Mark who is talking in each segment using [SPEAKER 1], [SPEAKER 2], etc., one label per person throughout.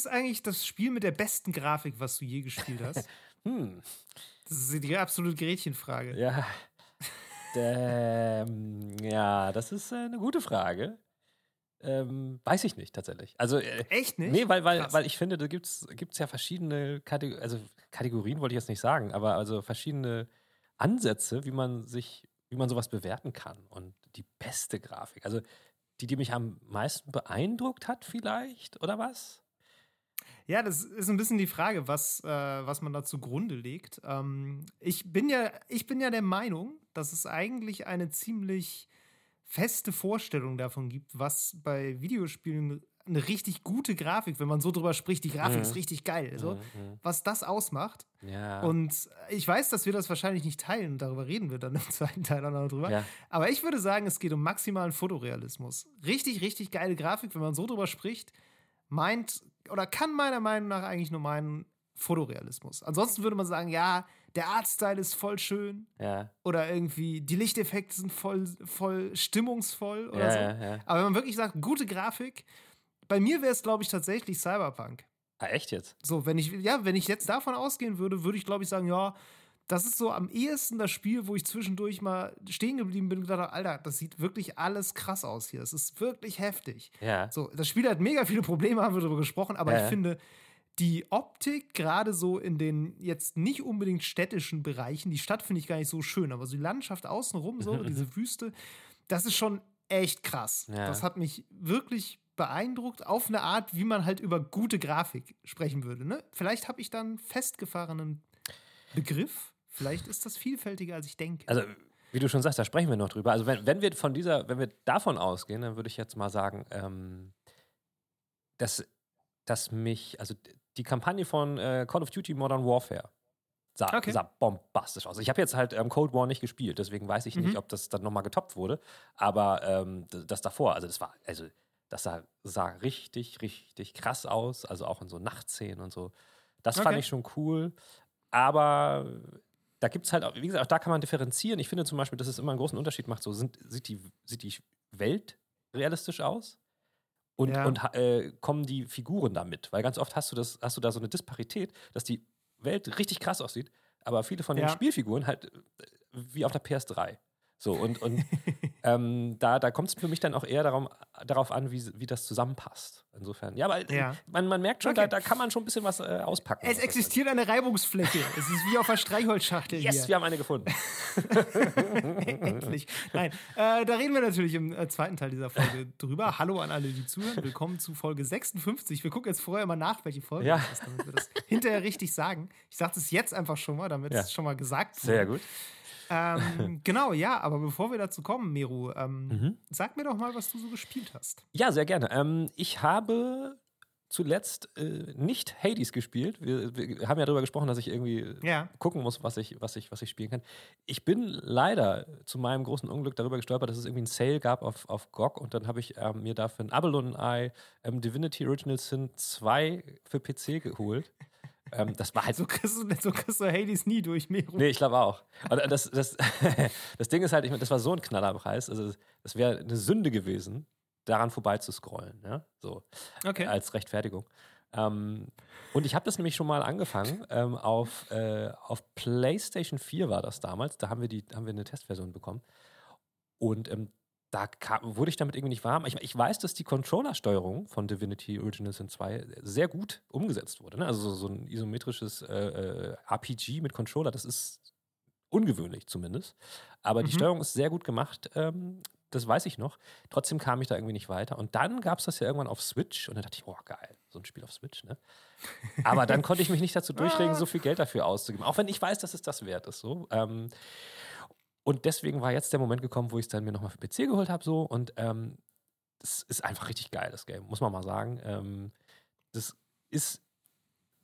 [SPEAKER 1] Ist eigentlich das Spiel mit der besten Grafik, was du je gespielt hast?
[SPEAKER 2] Hm.
[SPEAKER 1] Das ist die absolute Gretchenfrage.
[SPEAKER 2] Ja. ähm, ja, das ist äh, eine gute Frage. Ähm, weiß ich nicht, tatsächlich. Also, äh,
[SPEAKER 1] Echt nicht?
[SPEAKER 2] nee, weil, weil,
[SPEAKER 1] Krass.
[SPEAKER 2] weil ich finde, da gibt es ja verschiedene Kategorien, also Kategorien wollte ich jetzt nicht sagen, aber also verschiedene Ansätze, wie man sich, wie man sowas bewerten kann. Und die beste Grafik, also die, die mich am meisten beeindruckt hat, vielleicht, oder was?
[SPEAKER 1] Ja, das ist ein bisschen die Frage, was, äh, was man da zugrunde legt. Ähm, ich, bin ja, ich bin ja der Meinung, dass es eigentlich eine ziemlich feste Vorstellung davon gibt, was bei Videospielen eine richtig gute Grafik, wenn man so drüber spricht, die Grafik
[SPEAKER 2] Mhm.
[SPEAKER 1] ist richtig geil, so,
[SPEAKER 2] Mhm,
[SPEAKER 1] was das ausmacht.
[SPEAKER 2] Ja.
[SPEAKER 1] Und ich weiß, dass wir das wahrscheinlich nicht teilen, darüber reden wir dann im zweiten Teil auch noch drüber.
[SPEAKER 2] ja.
[SPEAKER 1] Aber ich würde sagen, es geht um maximalen Fotorealismus. Richtig, richtig geile Grafik, wenn man so drüber spricht, meint oder kann meiner Meinung nach eigentlich nur meinen Fotorealismus. Ansonsten würde man sagen, ja, der Artstyle ist voll schön
[SPEAKER 2] Ja.
[SPEAKER 1] oder irgendwie die Lichteffekte sind voll, voll stimmungsvoll oder
[SPEAKER 2] Ja,
[SPEAKER 1] so.
[SPEAKER 2] ja.
[SPEAKER 1] Aber wenn man wirklich sagt, gute Grafik, bei mir wäre es, glaube ich, tatsächlich Cyberpunk.
[SPEAKER 2] Ah, echt jetzt?
[SPEAKER 1] So, wenn ich, ja, wenn ich jetzt davon ausgehen würde, würde ich, glaube ich, sagen, ja, das ist so am ehesten das Spiel, wo ich zwischendurch mal stehen geblieben bin und gedacht habe, Alter, das sieht wirklich alles krass aus hier. Es ist wirklich heftig.
[SPEAKER 2] Ja.
[SPEAKER 1] So, das Spiel hat mega viele Probleme, haben wir darüber gesprochen, aber
[SPEAKER 2] Ja,
[SPEAKER 1] ich finde, die Optik, gerade so in den jetzt nicht unbedingt städtischen Bereichen, die Stadt finde ich gar nicht so schön, aber so die Landschaft außenrum, so, diese Wüste, das ist schon echt krass.
[SPEAKER 2] Ja.
[SPEAKER 1] Das hat mich wirklich beeindruckt, auf eine Art, wie man halt über gute Grafik sprechen würde. Ne? Vielleicht habe ich dann einen festgefahrenen Begriff. Vielleicht ist das vielfältiger, als ich denke.
[SPEAKER 2] Also, wie du schon sagst, da sprechen wir noch drüber. Also, wenn, wenn wir von dieser, wenn wir davon ausgehen, dann würde ich jetzt mal sagen, ähm, dass, dass mich, also die Kampagne von äh, Call of Duty Modern Warfare sah,
[SPEAKER 1] Okay.
[SPEAKER 2] sah bombastisch aus. Ich habe jetzt halt ähm, Cold War nicht gespielt, deswegen weiß ich
[SPEAKER 1] Mhm.
[SPEAKER 2] nicht, ob das dann nochmal getoppt wurde. Aber ähm, d- das davor, also das war, also das sah, sah richtig, richtig krass aus. Also auch in so Nachtszenen und so. Das fand
[SPEAKER 1] Okay.
[SPEAKER 2] ich schon cool. Aber da gibt es halt, auch, wie gesagt, auch da kann man differenzieren. Ich finde zum Beispiel, dass es immer einen großen Unterschied macht. So sind, sieht, die, sieht die Welt realistisch aus? Und,
[SPEAKER 1] Ja.
[SPEAKER 2] und äh, kommen die Figuren damit? Weil ganz oft hast du, das, hast du da so eine Disparität, dass die Welt richtig krass aussieht, aber viele von den
[SPEAKER 1] Ja.
[SPEAKER 2] Spielfiguren halt äh, wie auf der PS3. So, und, und ähm, da, da kommt es für mich dann auch eher darum, darauf an, wie, wie das zusammenpasst. Insofern. Ja, aber
[SPEAKER 1] Ja.
[SPEAKER 2] Man, man merkt schon,
[SPEAKER 1] Okay.
[SPEAKER 2] da, da kann man schon ein bisschen was äh, auspacken.
[SPEAKER 1] es existiert eine Reibungsfläche. es ist wie auf der Streichholzschachtel
[SPEAKER 2] Yes,
[SPEAKER 1] hier.
[SPEAKER 2] wir haben eine gefunden.
[SPEAKER 1] Endlich. Nein, äh, da reden wir natürlich im äh, zweiten Teil dieser Folge drüber. Hallo an alle, die zuhören. Willkommen zu Folge 56. Wir gucken jetzt vorher mal nach, welche Folge
[SPEAKER 2] Ja.
[SPEAKER 1] das ist, damit wir das hinterher richtig sagen. Ich sage es jetzt einfach schon mal, damit
[SPEAKER 2] Ja.
[SPEAKER 1] es schon mal gesagt
[SPEAKER 2] Sehr
[SPEAKER 1] wurde.
[SPEAKER 2] gut.
[SPEAKER 1] Ähm, genau, ja, aber bevor wir dazu kommen, Meru, ähm,
[SPEAKER 2] Mhm.
[SPEAKER 1] sag mir doch mal, was du so gespielt hast.
[SPEAKER 2] Ja, sehr gerne. Ähm, ich habe zuletzt äh, nicht Hades gespielt. Wir, wir haben ja darüber gesprochen, dass ich irgendwie äh,
[SPEAKER 1] Ja.
[SPEAKER 2] gucken muss, was ich, was, ich, was ich spielen kann. Ich bin leider zu meinem großen Unglück darüber gestolpert, dass es irgendwie einen Sale gab auf, auf GOG und dann habe ich ähm, mir dafür ein Abelon Eye ähm, Divinity Original Sin 2 für PC geholt. Ähm, das war halt
[SPEAKER 1] So kriegst du, so kriegst du Hades nie durch, Meru.
[SPEAKER 2] Nee, ich glaube auch. Und das, das, das Ding ist halt, ich meine, das war so ein Knallerpreis. Also, das wäre eine Sünde gewesen, daran vorbeizuscrollen. Ja? So,
[SPEAKER 1] Okay.
[SPEAKER 2] als Rechtfertigung. Ähm, und ich habe das nämlich schon mal angefangen. Ähm, auf, äh, auf PlayStation 4 war das damals. Da haben wir, die, haben wir eine Testversion bekommen. Und ähm, da kam, wurde ich damit irgendwie nicht warm. Ich, ich weiß, dass die Controller-Steuerung von Divinity Original Sin 2 sehr gut umgesetzt wurde. Ne? Also so, so ein isometrisches äh, äh, RPG mit Controller, das ist ungewöhnlich zumindest. Aber die
[SPEAKER 1] Mhm.
[SPEAKER 2] Steuerung ist sehr gut gemacht. Ähm, das weiß ich noch. Trotzdem kam ich da irgendwie nicht weiter. Und dann gab es das ja irgendwann auf Switch. Und dann dachte ich, oh geil, so ein Spiel auf Switch, ne? Aber dann konnte ich mich nicht dazu durchregen, so viel Geld dafür auszugeben. Auch wenn ich weiß, dass es das wert ist. So. Ähm, und deswegen war jetzt der Moment gekommen, wo ich es dann mir nochmal für PC geholt habe. So. Und ähm, das ist einfach richtig geil, das Game, muss man mal sagen. Ähm, das ist,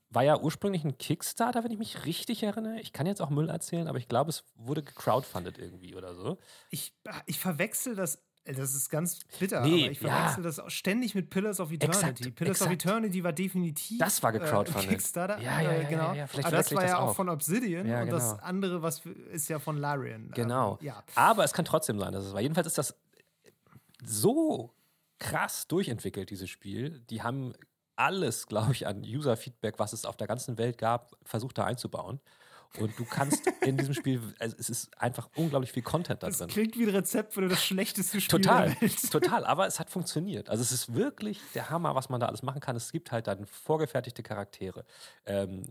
[SPEAKER 2] war ja ursprünglich ein Kickstarter, wenn ich mich richtig erinnere. Ich kann jetzt auch Müll erzählen, aber ich glaube, es wurde gecrowdfundet irgendwie oder so.
[SPEAKER 1] Ich, ich verwechsel das. Äh, Das ist ganz bitter,
[SPEAKER 2] Nee,
[SPEAKER 1] aber ich
[SPEAKER 2] ja.
[SPEAKER 1] verwechsel das auch ständig mit Pillars of Eternity.
[SPEAKER 2] Exakt,
[SPEAKER 1] Pillars of
[SPEAKER 2] exakt.
[SPEAKER 1] Eternity war definitiv
[SPEAKER 2] Das war
[SPEAKER 1] äh,
[SPEAKER 2] gecrowdfundet.
[SPEAKER 1] Kickstarter.
[SPEAKER 2] Ja, ja,
[SPEAKER 1] äh,
[SPEAKER 2] ja,
[SPEAKER 1] genau.
[SPEAKER 2] ja, ja. Vielleicht
[SPEAKER 1] aber das war
[SPEAKER 2] ich
[SPEAKER 1] ja
[SPEAKER 2] das
[SPEAKER 1] auch von Obsidian
[SPEAKER 2] Ja,
[SPEAKER 1] und das
[SPEAKER 2] genau.
[SPEAKER 1] andere, was ist ja von Larian.
[SPEAKER 2] Genau.
[SPEAKER 1] Ähm, ja.
[SPEAKER 2] Aber es kann trotzdem sein, dass es war. Jedenfalls ist das so krass durchentwickelt, dieses Spiel. Die haben alles, glaube ich, an User-Feedback, was es auf der ganzen Welt gab, versucht da einzubauen. Und du kannst in diesem Spiel, also es ist einfach unglaublich viel Content da
[SPEAKER 1] das
[SPEAKER 2] drin.
[SPEAKER 1] Das klingt wie ein Rezept für das schlechteste Spiel
[SPEAKER 2] total,
[SPEAKER 1] der Welt.
[SPEAKER 2] Total, aber es hat funktioniert. Also es ist wirklich der Hammer, was man da alles machen kann. Es gibt halt dann vorgefertigte Charaktere. Ähm,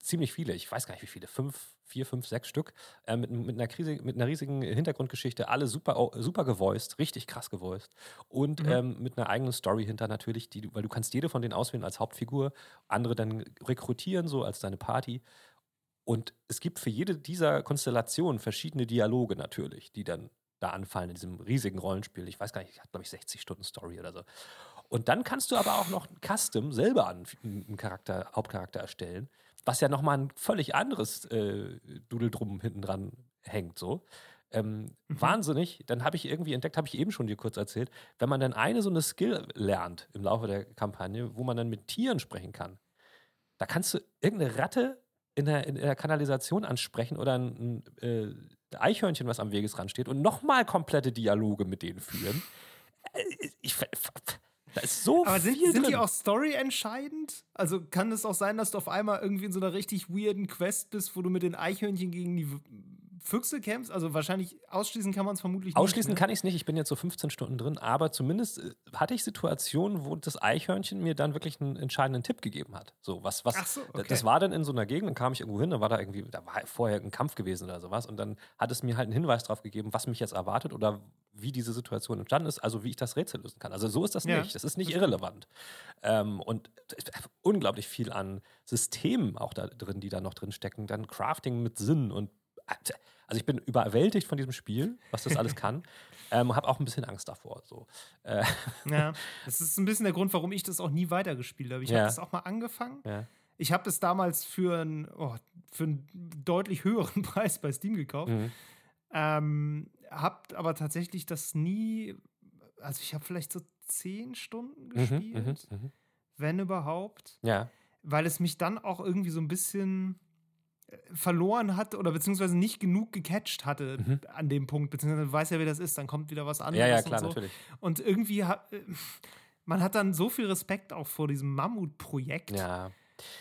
[SPEAKER 2] ziemlich viele, ich weiß gar nicht wie viele, fünf, vier, fünf, sechs Stück, äh, mit, mit, einer Krise, mit einer riesigen Hintergrundgeschichte, alle super, super gevoiced, richtig krass gevoiced und mhm. ähm, mit einer eigenen Story hinter natürlich, die, weil du kannst jede von denen auswählen als Hauptfigur, andere dann rekrutieren so als deine Party und es gibt für jede dieser Konstellationen verschiedene Dialoge natürlich, die dann da anfallen in diesem riesigen Rollenspiel. Ich weiß gar nicht, ich hat glaube ich 60 Stunden Story oder so. Und dann kannst du aber auch noch ein Custom selber an einen Charakter, Hauptcharakter erstellen, was ja nochmal ein völlig anderes äh, Dudeldrum hinten dran hängt. So. Ähm, mhm. Wahnsinnig. Dann habe ich irgendwie entdeckt, habe ich eben schon dir kurz erzählt, wenn man dann eine so eine Skill lernt im Laufe der Kampagne, wo man dann mit Tieren sprechen kann, da kannst du irgendeine Ratte in der, in der Kanalisation ansprechen oder ein, ein äh, Eichhörnchen, was am Wegesrand steht und nochmal komplette Dialoge mit denen führen. Äh, ich, da ist so
[SPEAKER 1] Aber
[SPEAKER 2] viel
[SPEAKER 1] sind, sind die auch Story entscheidend? Also kann es auch sein, dass du auf einmal irgendwie in so einer richtig weirden Quest bist, wo du mit den Eichhörnchen gegen die Füchse kämpfst? Also wahrscheinlich ausschließen kann man es vermutlich
[SPEAKER 2] nicht. Ausschließen
[SPEAKER 1] ne?
[SPEAKER 2] kann ich es nicht. Ich bin jetzt so 15 Stunden drin, aber zumindest äh, hatte ich Situationen, wo das Eichhörnchen mir dann wirklich einen entscheidenden Tipp gegeben hat. So, was, was,
[SPEAKER 1] Ach so, okay.
[SPEAKER 2] das war dann in so einer Gegend, dann kam ich irgendwo hin, da war da irgendwie, da war vorher ein Kampf gewesen oder sowas und dann hat es mir halt einen Hinweis darauf gegeben, was mich jetzt erwartet oder wie diese Situation entstanden ist, also wie ich das Rätsel lösen kann. Also so ist das
[SPEAKER 1] Ja,
[SPEAKER 2] nicht. Das ist nicht irrelevant. Ähm, und unglaublich viel an Systemen auch da drin, die da noch drin stecken. Dann Crafting mit Sinn und also ich bin überwältigt von diesem Spiel, was das alles kann. ähm, habe auch ein bisschen Angst davor. So. Äh,
[SPEAKER 1] Ja, das ist ein bisschen der Grund, warum ich das auch nie weitergespielt habe. Ich
[SPEAKER 2] Ja.
[SPEAKER 1] habe das auch mal angefangen.
[SPEAKER 2] ja.
[SPEAKER 1] Ich habe das damals für, ein, oh, für einen deutlich höheren Preis bei Steam gekauft.
[SPEAKER 2] Mhm.
[SPEAKER 1] Ähm, hab aber tatsächlich das nie, also ich habe vielleicht so zehn Stunden
[SPEAKER 2] Mhm,
[SPEAKER 1] gespielt,
[SPEAKER 2] mhm, mhm.
[SPEAKER 1] wenn überhaupt,
[SPEAKER 2] Ja.
[SPEAKER 1] weil es mich dann auch irgendwie so ein bisschen verloren hat oder beziehungsweise nicht genug gecatcht hatte
[SPEAKER 2] Mhm.
[SPEAKER 1] an dem Punkt, beziehungsweise du weißt ja, wie das ist, dann kommt wieder was anderes
[SPEAKER 2] ja, ja,
[SPEAKER 1] und
[SPEAKER 2] klar,
[SPEAKER 1] so.
[SPEAKER 2] natürlich.
[SPEAKER 1] Und irgendwie hat, äh, man hat dann so viel Respekt auch vor diesem Mammutprojekt.
[SPEAKER 2] Ja.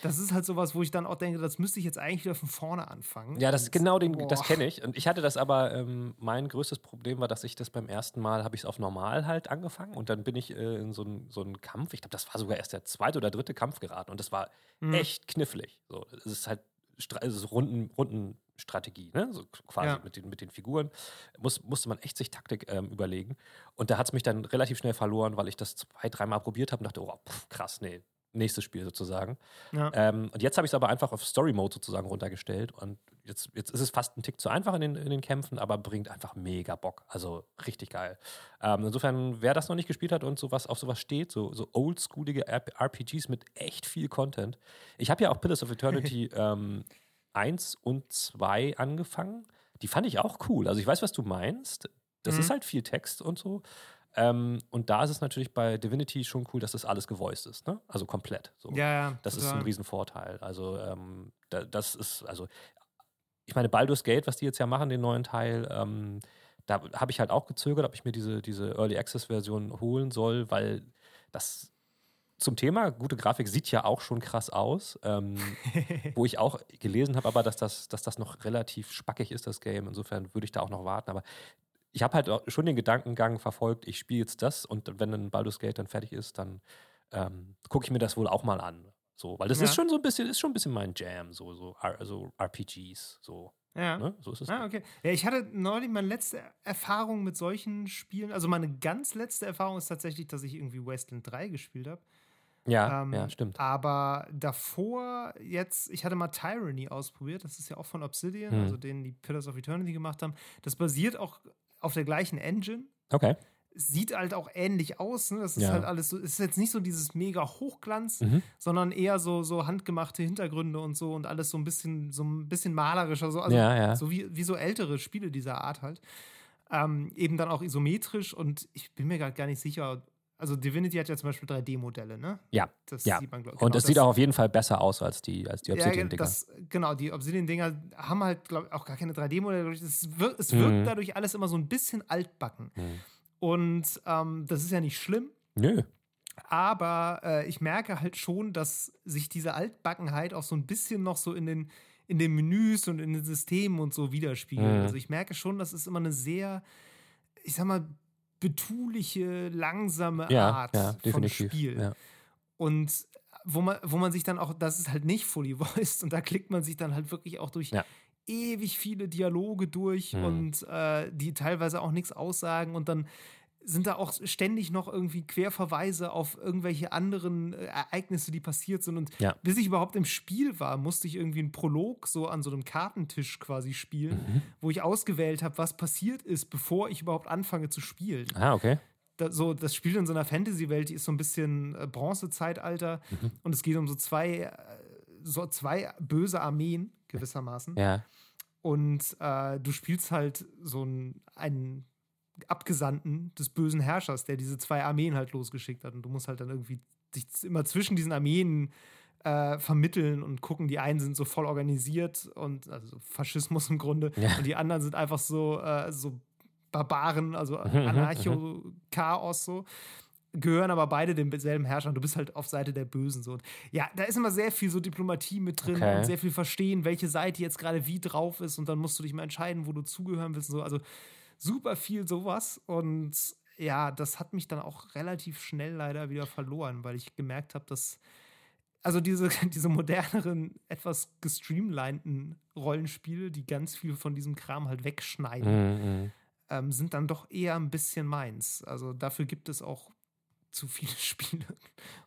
[SPEAKER 1] Das ist halt sowas, wo ich dann auch denke, das müsste ich jetzt eigentlich wieder von vorne anfangen.
[SPEAKER 2] Ja, das ist
[SPEAKER 1] Und-
[SPEAKER 2] genau den, das
[SPEAKER 1] boah.
[SPEAKER 2] kenne ich. Und ich hatte das aber, ähm, mein größtes Problem war, dass ich das beim ersten Mal habe ich es auf normal halt angefangen und dann bin ich äh, in so einen so einen Kampf, ich glaube, das war sogar erst der zweite oder dritte Kampf geraten und das war
[SPEAKER 1] Mhm.
[SPEAKER 2] echt knifflig. So, es ist halt Ist Runden, Rundenstrategie, ne? So quasi
[SPEAKER 1] Ja.
[SPEAKER 2] mit, den, mit den Figuren. Muss, musste man echt sich Taktik ähm, überlegen. Und da hat es mich dann relativ schnell verloren, weil ich das zwei, dreimal probiert habe und dachte, oh, pff, krass, nee, nächstes Spiel sozusagen.
[SPEAKER 1] Ja.
[SPEAKER 2] Ähm, und jetzt habe ich es aber einfach auf Story Mode sozusagen runtergestellt. Und jetzt, jetzt ist es fast ein Tick zu einfach in den, in den Kämpfen, aber bringt einfach mega Bock. Also richtig geil. Ähm, insofern, wer das noch nicht gespielt hat und sowas auf sowas steht, so, so oldschoolige RPGs mit echt viel Content. Ich habe ja auch Pillars of Eternity ähm, 1 und 2 angefangen. Die fand ich auch cool. Also ich weiß, was du meinst. Das
[SPEAKER 1] Mhm.
[SPEAKER 2] ist halt viel Text und so. Ähm, und da ist es natürlich bei Divinity schon cool, dass das alles gevoiced ist, ne? Also komplett. So.
[SPEAKER 1] Ja, ja.
[SPEAKER 2] Das ist
[SPEAKER 1] total.
[SPEAKER 2] ein Riesenvorteil. Also, ähm, da, das ist, also, ich meine, Baldur's Gate, was die jetzt ja machen, den neuen Teil, ähm, da habe ich halt auch gezögert, ob ich mir diese, diese Early Access-Version holen soll, weil das zum Thema, gute Grafik sieht ja auch schon krass aus. Ähm, wo ich auch gelesen habe, aber dass das, dass das noch relativ spackig ist, das Game. Insofern würde ich da auch noch warten. Aber ich habe halt schon den Gedankengang verfolgt, ich spiele jetzt das und wenn ein Baldur's Gate dann fertig ist, dann ähm, gucke ich mir das wohl auch mal an. So, weil das
[SPEAKER 1] Ja.
[SPEAKER 2] ist schon so ein bisschen, ist schon ein bisschen mein Jam, so, so, also RPGs, so,
[SPEAKER 1] Ja.
[SPEAKER 2] ne? So ist es.
[SPEAKER 1] Ah, okay. Ja, ich hatte neulich meine letzte Erfahrung mit solchen Spielen. Also meine ganz letzte Erfahrung ist tatsächlich, dass ich irgendwie Wasteland 3 gespielt habe.
[SPEAKER 2] ja,
[SPEAKER 1] Ähm,
[SPEAKER 2] ja, stimmt.
[SPEAKER 1] Aber davor jetzt, ich hatte mal Tyranny ausprobiert. Das ist ja auch von Obsidian,
[SPEAKER 2] Hm.
[SPEAKER 1] also denen die Pillars of Eternity gemacht haben. Das basiert auch auf der gleichen Engine.
[SPEAKER 2] Okay.
[SPEAKER 1] Sieht halt auch ähnlich aus. Ne? Das ist
[SPEAKER 2] Ja.
[SPEAKER 1] halt alles so, es ist jetzt nicht so dieses mega Hochglanz,
[SPEAKER 2] Mhm.
[SPEAKER 1] sondern eher so, so handgemachte Hintergründe und so und alles so ein bisschen, so ein bisschen malerischer, so, also
[SPEAKER 2] Ja, ja.
[SPEAKER 1] so wie, wie so ältere Spiele dieser Art halt. Ähm, eben dann auch isometrisch und ich bin mir gerade gar nicht sicher. Also Divinity hat ja zum Beispiel 3D-Modelle, ne?
[SPEAKER 2] Ja,
[SPEAKER 1] Das
[SPEAKER 2] ja.
[SPEAKER 1] sieht man, glaub-
[SPEAKER 2] Und
[SPEAKER 1] genau,
[SPEAKER 2] es sieht auch auf jeden Fall besser aus als die, als die
[SPEAKER 1] ja,
[SPEAKER 2] Obsidian-Dinger.
[SPEAKER 1] das, genau, die Obsidian-Dinger haben halt, glaube ich, auch gar keine 3D-Modelle. Es wirkt, es
[SPEAKER 2] Mhm.
[SPEAKER 1] wirkt dadurch alles immer so ein bisschen altbacken.
[SPEAKER 2] Mhm.
[SPEAKER 1] Und ähm, das ist ja nicht schlimm,
[SPEAKER 2] Nö.
[SPEAKER 1] Aber äh, ich merke halt schon, dass sich diese Altbackenheit auch so ein bisschen noch so in den, in den Menüs und in den Systemen und so widerspiegelt.
[SPEAKER 2] Mhm.
[SPEAKER 1] Also ich merke schon, das ist immer eine sehr, ich sag mal, betuliche, langsame
[SPEAKER 2] Ja,
[SPEAKER 1] Art
[SPEAKER 2] ja,
[SPEAKER 1] von. Spiel.
[SPEAKER 2] Ja.
[SPEAKER 1] Und wo man, wo man sich dann auch, das ist halt nicht fully voiced und da klickt man sich dann halt wirklich auch durch. Ewig viele Dialoge durch
[SPEAKER 2] Mhm.
[SPEAKER 1] und äh, die teilweise auch nichts aussagen und dann sind da auch ständig noch irgendwie Querverweise auf irgendwelche anderen äh, Ereignisse, die passiert sind. Und
[SPEAKER 2] Ja.
[SPEAKER 1] bis ich überhaupt im Spiel war, musste ich irgendwie einen Prolog so an so einem Kartentisch quasi spielen,
[SPEAKER 2] Mhm.
[SPEAKER 1] wo ich ausgewählt habe, was passiert ist, bevor ich überhaupt anfange zu spielen
[SPEAKER 2] Ah, okay.
[SPEAKER 1] da, so, das spielt in so einer Fantasy-Welt, die ist so ein bisschen äh, Bronzezeitalter
[SPEAKER 2] Mhm.
[SPEAKER 1] und es geht um so zwei, äh, so zwei böse Armeen gewissermaßen.
[SPEAKER 2] Ja.
[SPEAKER 1] Und äh, du spielst halt so einen, einen Abgesandten des bösen Herrschers, der diese zwei Armeen halt losgeschickt hat. Und du musst halt dann irgendwie dich immer zwischen diesen Armeen äh, vermitteln und gucken. Die einen sind so voll organisiert und also so Faschismus im Grunde.
[SPEAKER 2] Ja.
[SPEAKER 1] Und die anderen sind einfach so, äh, so Barbaren, also
[SPEAKER 2] Mhm, mhm,
[SPEAKER 1] Anarcho-Chaos so. Gehören aber beide demselben Herrscher und du bist halt auf Seite der Bösen so. Und ja, da ist immer sehr viel so Diplomatie mit drin
[SPEAKER 2] Okay.
[SPEAKER 1] und sehr viel verstehen, welche Seite jetzt gerade wie drauf ist und dann musst du dich mal entscheiden, wo du zugehören willst und so. Also super viel sowas und ja, das hat mich dann auch relativ schnell leider wieder verloren, weil ich gemerkt habe, dass also diese, diese moderneren, etwas gestreamlinten Rollenspiele, die ganz viel von diesem Kram halt wegschneiden,
[SPEAKER 2] Mhm, mhm.
[SPEAKER 1] ähm, sind dann doch eher ein bisschen meins. Also dafür gibt es auch zu viele Spiele,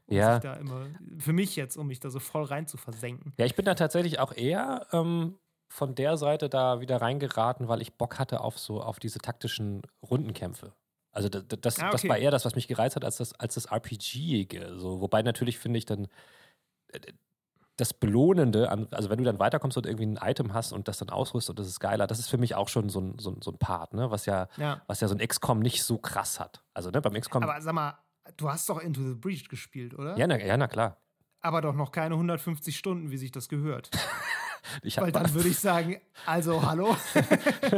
[SPEAKER 1] um
[SPEAKER 2] Ja.
[SPEAKER 1] sich da immer, für mich jetzt, um mich da so voll rein zu versenken.
[SPEAKER 2] Ja, ich bin da tatsächlich auch eher ähm, von der Seite da wieder reingeraten, weil ich Bock hatte auf so auf diese taktischen Rundenkämpfe. Also das, das,
[SPEAKER 1] Ah,
[SPEAKER 2] das
[SPEAKER 1] okay.
[SPEAKER 2] war eher das, was mich gereizt hat, als das, als das RPG-ige. So, wobei natürlich finde ich dann äh, das Belohnende, an, also wenn du dann weiterkommst und irgendwie ein Item hast und das dann ausrüstet und das ist geiler, das ist für mich auch schon so ein, so ein, so ein Part, ne? was, ja,
[SPEAKER 1] Ja.
[SPEAKER 2] was ja so ein XCOM nicht so krass hat. Also ne, beim XCOM,
[SPEAKER 1] Aber sag mal, du hast doch Into the Breach gespielt, oder?
[SPEAKER 2] ja, na, ja, na klar.
[SPEAKER 1] Aber doch noch keine 150 Stunden, wie sich das gehört. Weil dann würde ich sagen, also hallo.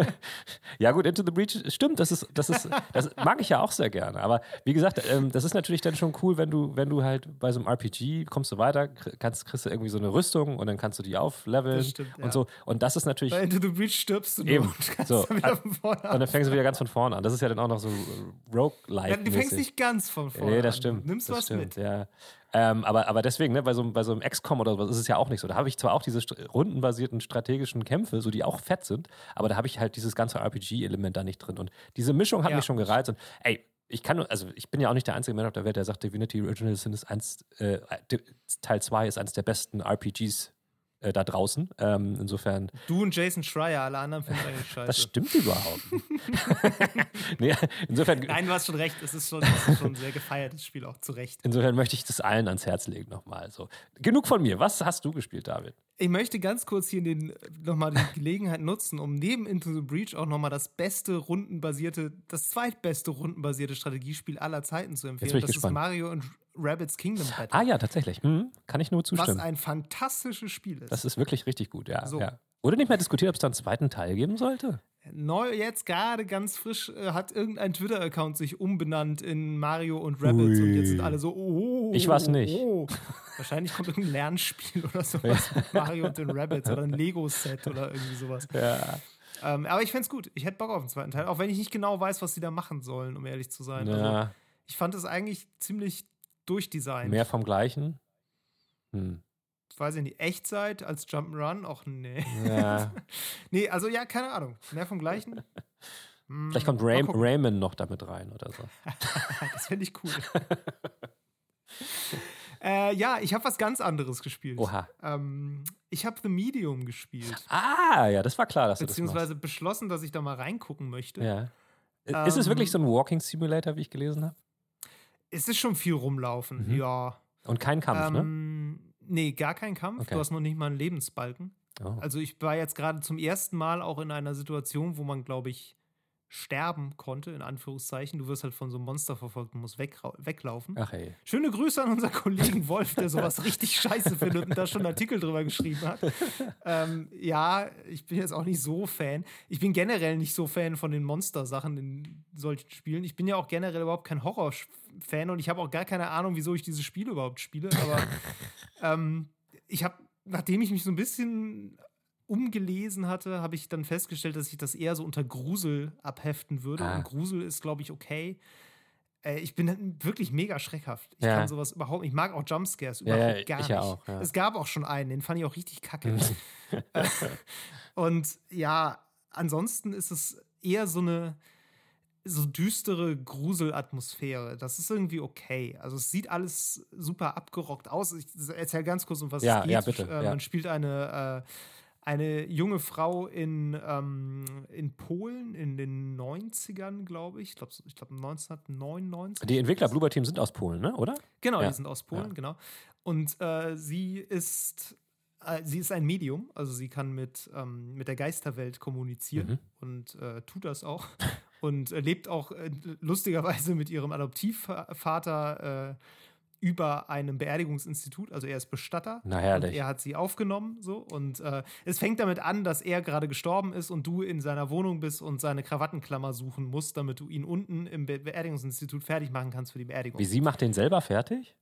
[SPEAKER 2] Ja, gut, Into the Breach, stimmt, das ist, das ist, das mag ich ja auch sehr gerne. Aber wie gesagt, ähm, das ist natürlich dann schon cool, wenn du, wenn du halt bei so einem RPG kommst du weiter, kannst, kriegst du irgendwie so eine Rüstung und dann kannst du die aufleveln
[SPEAKER 1] Das stimmt, ja.
[SPEAKER 2] und so. Und das ist natürlich.
[SPEAKER 1] Bei Into the Breach stirbst du
[SPEAKER 2] Eben.
[SPEAKER 1] und
[SPEAKER 2] So.
[SPEAKER 1] dann wieder von vorne
[SPEAKER 2] Und dann fängst du wieder ganz von vorne an. Das ist ja dann auch noch so roguelike.
[SPEAKER 1] Ja, du fängst nicht ganz von vorne
[SPEAKER 2] Nee, das
[SPEAKER 1] an.
[SPEAKER 2] stimmt.
[SPEAKER 1] Du nimmst
[SPEAKER 2] das
[SPEAKER 1] was
[SPEAKER 2] stimmt,
[SPEAKER 1] mit.
[SPEAKER 2] ja. Ähm, aber, aber deswegen, ne, bei, so, bei so einem XCOM oder sowas ist es ja auch nicht so. Da habe ich zwar auch diese st- rundenbasierten strategischen Kämpfe, so die auch fett sind, aber da habe ich halt dieses ganze RPG-Element da nicht drin. Und diese Mischung hat
[SPEAKER 1] Ja.
[SPEAKER 2] mich schon gereizt. Und ey, ich kann, also ich bin ja auch nicht der einzige Mensch auf der Welt, der sagt, Divinity Original Sin ist eins, äh, Teil 2 ist eins der besten RPGs äh, da draußen. Ähm, insofern,
[SPEAKER 1] Du und Jason Schreier, alle anderen finden eigentlich scheiße.
[SPEAKER 2] das stimmt überhaupt nee, insofern,
[SPEAKER 1] Nein, du hast schon recht. Es ist schon, es ist schon ein sehr gefeiertes Spiel, auch zu Recht.
[SPEAKER 2] insofern möchte ich das allen ans Herz legen nochmal. So. Genug von mir. Was hast du gespielt, David?
[SPEAKER 1] Ich möchte ganz kurz hier den, nochmal die Gelegenheit nutzen, um neben Into the Breach auch nochmal das beste rundenbasierte, das zweitbeste rundenbasierte Strategiespiel aller Zeiten zu empfehlen. das
[SPEAKER 2] gespannt.
[SPEAKER 1] ist Mario und Rabbids Kingdom Battle.
[SPEAKER 2] Ah ja, tatsächlich. Hm, kann ich nur
[SPEAKER 1] was
[SPEAKER 2] zustimmen.
[SPEAKER 1] ein fantastisches Spiel ist.
[SPEAKER 2] Das ist wirklich richtig gut, ja.
[SPEAKER 1] So.
[SPEAKER 2] ja. Wurde nicht mehr diskutiert, ob es da einen zweiten Teil geben sollte?
[SPEAKER 1] Neu, jetzt gerade ganz frisch äh, hat irgendein Twitter-Account sich umbenannt in Mario und Rabbids und jetzt sind alle so, oh,
[SPEAKER 2] Ich war's nicht.
[SPEAKER 1] Oh. Wahrscheinlich kommt irgendein Lernspiel oder sowas mit Mario und den Rabbids oder ein Lego-Set oder irgendwie sowas.
[SPEAKER 2] Ja.
[SPEAKER 1] Ähm, aber ich fände gut. Ich hätte Bock auf den zweiten Teil, auch wenn ich nicht genau weiß, was sie da machen sollen, um ehrlich zu sein. Also,
[SPEAKER 2] ja
[SPEAKER 1] ich fand es eigentlich ziemlich durchdesignt.
[SPEAKER 2] mehr vom Gleichen. Hm.
[SPEAKER 1] Weiß ich nicht, Echtzeit als Jump'n'Run? Och, nee.
[SPEAKER 2] Ja.
[SPEAKER 1] Nee, also ja, keine Ahnung. Mehr vom Gleichen? Hm,
[SPEAKER 2] Vielleicht kommt Ray. Rayman noch damit rein oder so.
[SPEAKER 1] Das finde ich cool. Äh, ja, ich habe was ganz anderes gespielt.
[SPEAKER 2] Oha.
[SPEAKER 1] Ähm, ich habe The Medium gespielt.
[SPEAKER 2] Ah, ja, das war klar, dass du das
[SPEAKER 1] Beziehungsweise beschlossen, dass ich da mal reingucken möchte.
[SPEAKER 2] machst. Ja. Ist es
[SPEAKER 1] Ähm,
[SPEAKER 2] wirklich so ein Walking Simulator, wie ich gelesen habe?
[SPEAKER 1] Es ist schon viel rumlaufen,
[SPEAKER 2] Mhm.
[SPEAKER 1] ja.
[SPEAKER 2] Und kein Kampf, ne?
[SPEAKER 1] ähm, Nee, gar kein Kampf.
[SPEAKER 2] Okay.
[SPEAKER 1] Du hast noch nicht mal einen Lebensbalken.
[SPEAKER 2] Oh.
[SPEAKER 1] Also ich war jetzt gerade zum ersten Mal auch in einer Situation, wo man, glaube ich, sterben konnte, in Anführungszeichen. Du wirst halt von so einem Monster verfolgt und musst wegrau- weglaufen.
[SPEAKER 2] Ach ey.
[SPEAKER 1] Schöne Grüße an unseren Kollegen Wolf, der sowas richtig scheiße findet und da schon einen Artikel drüber geschrieben hat. Ähm, ja, ich bin jetzt auch nicht so Fan. Ich bin generell nicht so Fan von den Monster-Sachen in solchen Spielen. Ich bin ja auch generell überhaupt kein Horrorfan Fan und ich habe auch gar keine Ahnung, wieso ich diese Spiele überhaupt spiele. Aber ähm, ich habe, nachdem ich mich so ein bisschen umgelesen hatte, habe ich dann festgestellt, dass ich das eher so unter Grusel abheften würde.
[SPEAKER 2] Ah.
[SPEAKER 1] Und Grusel ist, glaube ich, okay. Äh, ich bin wirklich mega schreckhaft. Ich
[SPEAKER 2] Ja.
[SPEAKER 1] kann sowas überhaupt Ich mag auch Jumpscares überhaupt
[SPEAKER 2] ja,
[SPEAKER 1] gar
[SPEAKER 2] ich
[SPEAKER 1] nicht.
[SPEAKER 2] auch, ja.
[SPEAKER 1] Es gab auch schon einen, den fand ich auch richtig kacke. Äh, und ja, ansonsten ist es eher so eine so düstere Gruselatmosphäre. Das ist irgendwie okay. Also es sieht alles super abgerockt aus. Ich erzähle ganz kurz, um was
[SPEAKER 2] Ja,
[SPEAKER 1] es geht.
[SPEAKER 2] ja, bitte,
[SPEAKER 1] Äh,
[SPEAKER 2] ja.
[SPEAKER 1] Man spielt eine, äh, eine junge Frau in, ähm, in Polen in den 90ern, glaube ich. Ich glaube, ich glaub 1999.
[SPEAKER 2] Die Entwickler Bloober Team sind aus Polen, ne? oder?
[SPEAKER 1] Genau,
[SPEAKER 2] Ja.
[SPEAKER 1] die sind aus Polen,
[SPEAKER 2] Ja.
[SPEAKER 1] genau. Und äh, sie ist äh, sie ist ein Medium, also sie kann mit, ähm, mit der Geisterwelt kommunizieren
[SPEAKER 2] Mhm.
[SPEAKER 1] und äh, tut das auch. und äh, lebt auch äh, lustigerweise mit ihrem Adoptivvater äh, über einem Beerdigungsinstitut. Also er ist Bestatter.
[SPEAKER 2] Na,
[SPEAKER 1] Und
[SPEAKER 2] herrlich.
[SPEAKER 1] er hat sie aufgenommen, so. Und äh, es fängt damit an, dass er gerade gestorben ist und du in seiner Wohnung bist und seine Krawattenklammer suchen musst, damit du ihn unten im Be Beerdigungsinstitut fertig machen kannst für die Beerdigung.
[SPEAKER 2] Wie sie macht den selber fertig?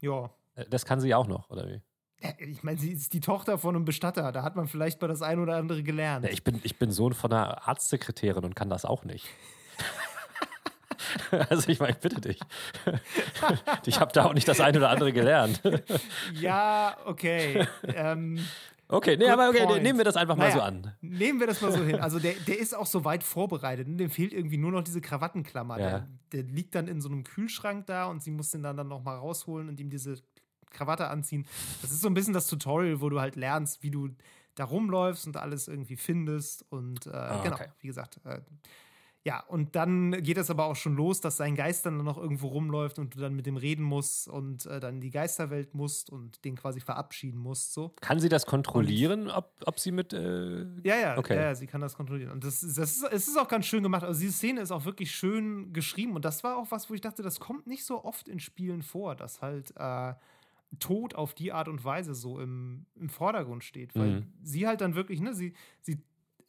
[SPEAKER 1] Ja.
[SPEAKER 2] Äh, Das kann sie auch noch, oder wie?
[SPEAKER 1] Ja, Ich meine, sie ist die Tochter von einem Bestatter. Da hat man vielleicht mal das ein oder andere gelernt.
[SPEAKER 2] Ja, ich, bin, ich bin Sohn von einer Arztsekretärin und kann das auch nicht. also ich meine, ich bitte dich. ich habe da auch nicht das eine oder andere gelernt.
[SPEAKER 1] Ja, okay. ähm,
[SPEAKER 2] Okay, nee, aber okay,
[SPEAKER 1] point.
[SPEAKER 2] nehmen wir das einfach mal
[SPEAKER 1] Naja.
[SPEAKER 2] so an.
[SPEAKER 1] nehmen wir das mal so hin. Also der, der ist auch so weit vorbereitet. ne? Dem fehlt irgendwie nur noch diese Krawattenklammer.
[SPEAKER 2] Ja.
[SPEAKER 1] Der, der liegt dann in so einem Kühlschrank da und sie muss den dann, dann noch mal rausholen und ihm diese Krawatte anziehen. Das ist so ein bisschen das Tutorial, wo du halt lernst, wie du da rumläufst und alles irgendwie findest. Und äh, genau,
[SPEAKER 2] Ah, okay.
[SPEAKER 1] wie gesagt, äh, ja, und dann geht es aber auch schon los, dass sein Geist dann noch irgendwo rumläuft und du dann mit dem reden musst und äh, dann in die Geisterwelt musst und den quasi verabschieden musst. So.
[SPEAKER 2] Kann sie das kontrollieren, ob, ob sie mit. Äh,
[SPEAKER 1] Ja, ja,
[SPEAKER 2] Okay.
[SPEAKER 1] ja, ja, sie kann das kontrollieren. Und das, das ist, es ist auch ganz schön gemacht. Also diese Szene ist auch wirklich schön geschrieben. Und das war auch was, wo ich dachte, das kommt nicht so oft in Spielen vor, dass halt äh, Tod auf die Art und Weise so im, im Vordergrund steht. Weil
[SPEAKER 2] Mhm.
[SPEAKER 1] sie halt dann wirklich, ne, sie, sie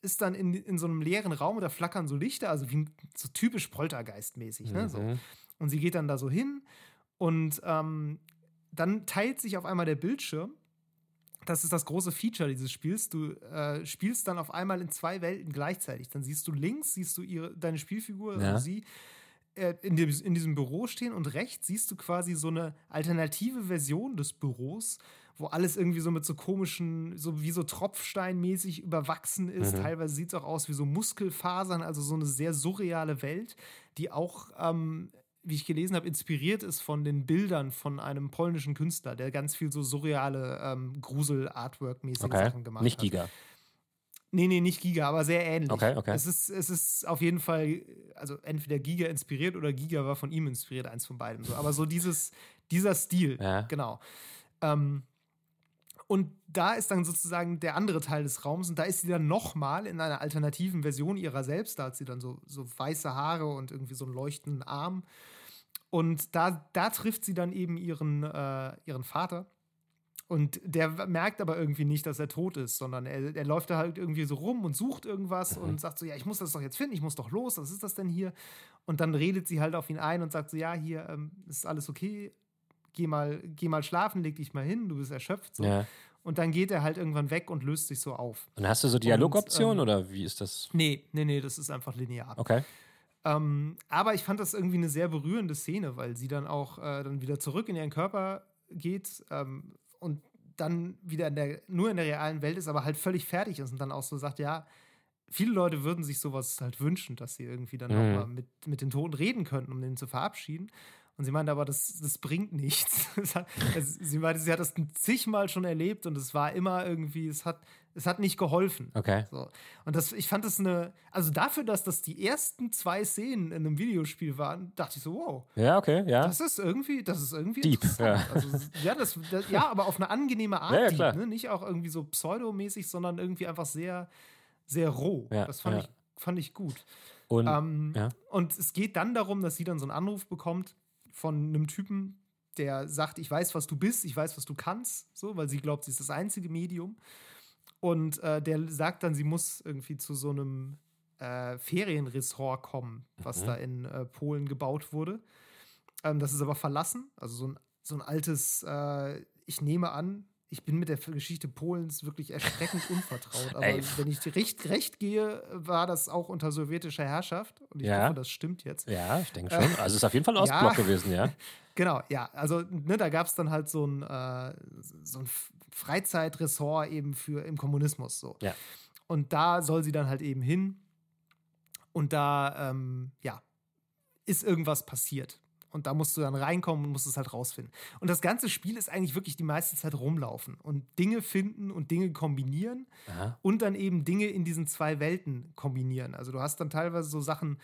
[SPEAKER 1] ist dann in, in so einem leeren Raum und da flackern so Lichter, also wie so typisch Poltergeist-mäßig, ne? So.
[SPEAKER 2] Mhm.
[SPEAKER 1] Und sie geht dann da so hin und ähm, dann teilt sich auf einmal der Bildschirm. Das ist das große Feature dieses Spiels. Du äh, spielst dann auf einmal in zwei Welten gleichzeitig. Dann siehst du links, siehst du ihre, deine Spielfigur, also
[SPEAKER 2] Ja.
[SPEAKER 1] sie, äh, in, dem, in diesem Büro stehen und rechts siehst du quasi so eine alternative Version des Büros, wo alles irgendwie so mit so komischen, so wie so Tropfsteinmäßig überwachsen ist.
[SPEAKER 2] Mhm.
[SPEAKER 1] Teilweise sieht es auch aus wie so Muskelfasern, also so eine sehr surreale Welt, die auch, ähm, wie ich gelesen habe, inspiriert ist von den Bildern von einem polnischen Künstler, der ganz viel so surreale ähm, Grusel-Artwork-mäßige
[SPEAKER 2] Okay.
[SPEAKER 1] Sachen gemacht
[SPEAKER 2] Nicht
[SPEAKER 1] hat.
[SPEAKER 2] Giga.
[SPEAKER 1] Nee, nee, nicht Giga, aber sehr ähnlich.
[SPEAKER 2] Okay, okay.
[SPEAKER 1] Es ist, es ist auf jeden Fall, also entweder Giga inspiriert oder Giga war von ihm inspiriert, eins von beidem. So. Aber so dieses, dieser Stil,
[SPEAKER 2] Ja.
[SPEAKER 1] genau. Ähm, und da ist dann sozusagen der andere Teil des Raums und da ist sie dann nochmal in einer alternativen Version ihrer selbst. Da hat sie dann so, so weiße Haare und irgendwie so einen leuchtenden Arm. Und da, da trifft sie dann eben ihren, äh, ihren Vater. Und der merkt aber irgendwie nicht, dass er tot ist, sondern er, er läuft da halt irgendwie so rum und sucht irgendwas und sagt so, ja, ich muss das doch jetzt finden, ich muss doch los, was ist das denn hier? Und dann redet sie halt auf ihn ein und sagt so, ja, hier ähm, ist alles okay, geh mal, geh mal schlafen, leg dich mal hin, du bist erschöpft. So.
[SPEAKER 2] Ja.
[SPEAKER 1] Und dann geht er halt irgendwann weg und löst sich so auf.
[SPEAKER 2] Und hast du so Dialogoptionen
[SPEAKER 1] ähm,
[SPEAKER 2] oder wie ist das?
[SPEAKER 1] Nee, nee, nee, das ist einfach linear.
[SPEAKER 2] Okay.
[SPEAKER 1] Ähm, aber ich fand das irgendwie eine sehr berührende Szene, weil sie dann auch äh, dann wieder zurück in ihren Körper geht ähm, und dann wieder in der, nur in der realen Welt ist, aber halt völlig fertig ist und dann auch so sagt, ja, viele Leute würden sich sowas halt wünschen, dass sie irgendwie dann
[SPEAKER 2] Mhm.
[SPEAKER 1] auch mal mit, mit den Toten reden könnten, um den zu verabschieden. Und sie meinte aber, das, das bringt nichts. Es, sie meinte, sie hat das zigmal schon erlebt und es war immer irgendwie, es hat, es hat nicht geholfen.
[SPEAKER 2] Okay.
[SPEAKER 1] So. Und das, ich fand das eine, also dafür, dass das die ersten zwei Szenen in einem Videospiel waren, dachte ich so, wow,
[SPEAKER 2] Ja, okay, ja.
[SPEAKER 1] das ist irgendwie, das ist irgendwie
[SPEAKER 2] Deep, ja.
[SPEAKER 1] Also, ja, das, das, ja, aber auf eine angenehme Art
[SPEAKER 2] Ja, ja,
[SPEAKER 1] deep, ne? Nicht auch irgendwie so pseudomäßig, sondern irgendwie einfach sehr, sehr roh.
[SPEAKER 2] Ja,
[SPEAKER 1] das fand, ich, fand ich gut.
[SPEAKER 2] Und
[SPEAKER 1] Ähm. Und es geht dann darum, dass sie dann so einen Anruf bekommt von einem Typen, der sagt, ich weiß, was du bist, ich weiß, was du kannst, so, weil sie glaubt, sie ist das einzige Medium. Und äh, der sagt dann, sie muss irgendwie zu so einem äh, Ferienressort kommen, was
[SPEAKER 2] Mhm.
[SPEAKER 1] da in äh, Polen gebaut wurde. Ähm, das ist aber verlassen. Also so ein, so ein altes, äh, ich nehme an, ich bin mit der Geschichte Polens wirklich erschreckend unvertraut. Aber
[SPEAKER 2] Ey.
[SPEAKER 1] wenn ich recht, recht gehe, war das auch unter sowjetischer Herrschaft. Und ich
[SPEAKER 2] Ja.
[SPEAKER 1] hoffe, das stimmt jetzt.
[SPEAKER 2] Ja, ich denke schon. Also es ist auf jeden Fall Ostblock
[SPEAKER 1] Ja.
[SPEAKER 2] gewesen, ja.
[SPEAKER 1] Genau, ja. Also ne, da gab es dann halt so ein, äh, so ein Freizeitressort eben für im Kommunismus so.
[SPEAKER 2] Ja.
[SPEAKER 1] Und da soll sie dann halt eben hin. Und da, ähm, ja, ist irgendwas passiert. Und da musst du dann reinkommen und musst es halt rausfinden. Und das ganze Spiel ist eigentlich wirklich die meiste Zeit rumlaufen und Dinge finden und Dinge kombinieren
[SPEAKER 2] Aha.
[SPEAKER 1] und dann eben Dinge in diesen zwei Welten kombinieren. Also du hast dann teilweise so Sachen,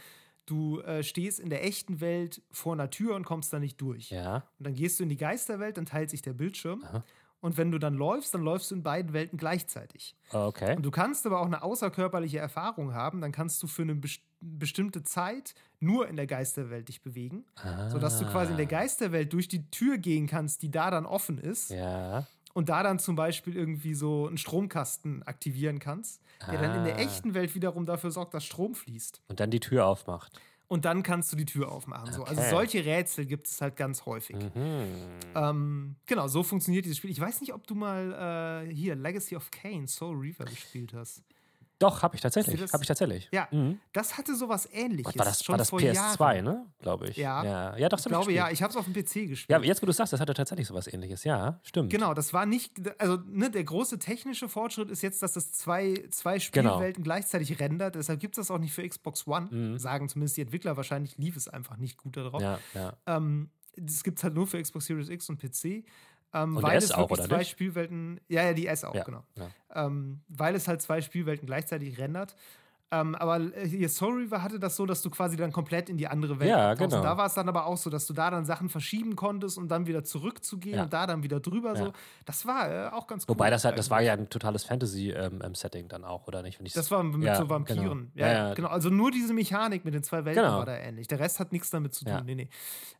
[SPEAKER 1] du äh, stehst in der echten Welt vor einer Tür und kommst da nicht durch.
[SPEAKER 2] Ja.
[SPEAKER 1] Und dann gehst du in die Geisterwelt, dann teilt sich der Bildschirm.
[SPEAKER 2] Aha.
[SPEAKER 1] Und wenn du dann läufst, dann läufst du in beiden Welten gleichzeitig.
[SPEAKER 2] Okay.
[SPEAKER 1] Und du kannst aber auch eine außerkörperliche Erfahrung haben, dann kannst du für eine best bestimmte Zeit nur in der Geisterwelt dich bewegen, sodass du quasi in der
[SPEAKER 2] Ah.
[SPEAKER 1] Geisterwelt durch die Tür gehen kannst, die da dann offen ist
[SPEAKER 2] Ja.
[SPEAKER 1] und da dann zum Beispiel irgendwie so einen Stromkasten aktivieren kannst, der dann in der
[SPEAKER 2] Ah.
[SPEAKER 1] echten Welt wiederum dafür sorgt, dass Strom fließt.
[SPEAKER 2] Und dann die Tür aufmacht.
[SPEAKER 1] Und dann kannst du die Tür aufmachen. So. Also
[SPEAKER 2] Okay.
[SPEAKER 1] solche Rätsel gibt es halt ganz häufig.
[SPEAKER 2] Mhm.
[SPEAKER 1] Ähm, genau, so funktioniert dieses Spiel. Ich weiß nicht, ob du mal äh, hier Legacy of Kane, Soul Reaver gespielt hast.
[SPEAKER 2] Doch, habe ich tatsächlich.
[SPEAKER 1] das-
[SPEAKER 2] Habe ich tatsächlich.
[SPEAKER 1] Ja,
[SPEAKER 2] Mhm.
[SPEAKER 1] das hatte sowas ähnliches.
[SPEAKER 2] War das?
[SPEAKER 1] schon
[SPEAKER 2] War das
[SPEAKER 1] vor
[SPEAKER 2] PS2,
[SPEAKER 1] Jahren.
[SPEAKER 2] ne? Glaube ich.
[SPEAKER 1] Ja.
[SPEAKER 2] Ja, ja doch,
[SPEAKER 1] Ich glaube, ja,
[SPEAKER 2] gespielt.
[SPEAKER 1] ich habe es auf dem PC gespielt.
[SPEAKER 2] Ja, jetzt, wo du sagst, das hatte tatsächlich sowas ähnliches. Ja, stimmt.
[SPEAKER 1] Genau, das war nicht, also ne, der große technische Fortschritt ist jetzt, dass das zwei, zwei
[SPEAKER 2] Genau.
[SPEAKER 1] Spielwelten gleichzeitig rendert. Deshalb gibt es das auch nicht für Xbox One.
[SPEAKER 2] Mhm.
[SPEAKER 1] Sagen zumindest die Entwickler, wahrscheinlich lief es einfach nicht gut darauf.
[SPEAKER 2] Ja, ja.
[SPEAKER 1] Ähm, das gibt es halt nur für Xbox Series X und PC. Ähm,
[SPEAKER 2] Und
[SPEAKER 1] weil
[SPEAKER 2] S
[SPEAKER 1] es
[SPEAKER 2] auch,
[SPEAKER 1] wirklich
[SPEAKER 2] oder
[SPEAKER 1] zwei
[SPEAKER 2] nicht?
[SPEAKER 1] Spielwelten, ja, ja, die S auch,
[SPEAKER 2] Ja,
[SPEAKER 1] genau.
[SPEAKER 2] ja.
[SPEAKER 1] Ähm, weil es halt zwei Spielwelten gleichzeitig rendert. Ähm, aber äh, hier Soul Reaver hatte das so, dass du quasi dann komplett in die andere Welt
[SPEAKER 2] Ja,
[SPEAKER 1] abtauchst.
[SPEAKER 2] genau.
[SPEAKER 1] Und da war es dann aber auch so, dass du da dann Sachen verschieben konntest, um dann wieder zurückzugehen
[SPEAKER 2] Ja.
[SPEAKER 1] und da dann wieder drüber.
[SPEAKER 2] Ja.
[SPEAKER 1] So. Das war äh, auch ganz cool.
[SPEAKER 2] Wobei das halt, das war ja ein totales Fantasy-Setting dann auch, oder nicht?
[SPEAKER 1] Das war mit
[SPEAKER 2] Ja,
[SPEAKER 1] so Vampiren.
[SPEAKER 2] genau.
[SPEAKER 1] Ja. genau. Also nur diese Mechanik mit den zwei Welten
[SPEAKER 2] Genau.
[SPEAKER 1] war da ähnlich. Der Rest hat nichts damit zu tun.
[SPEAKER 2] Ja.
[SPEAKER 1] Nee, nee.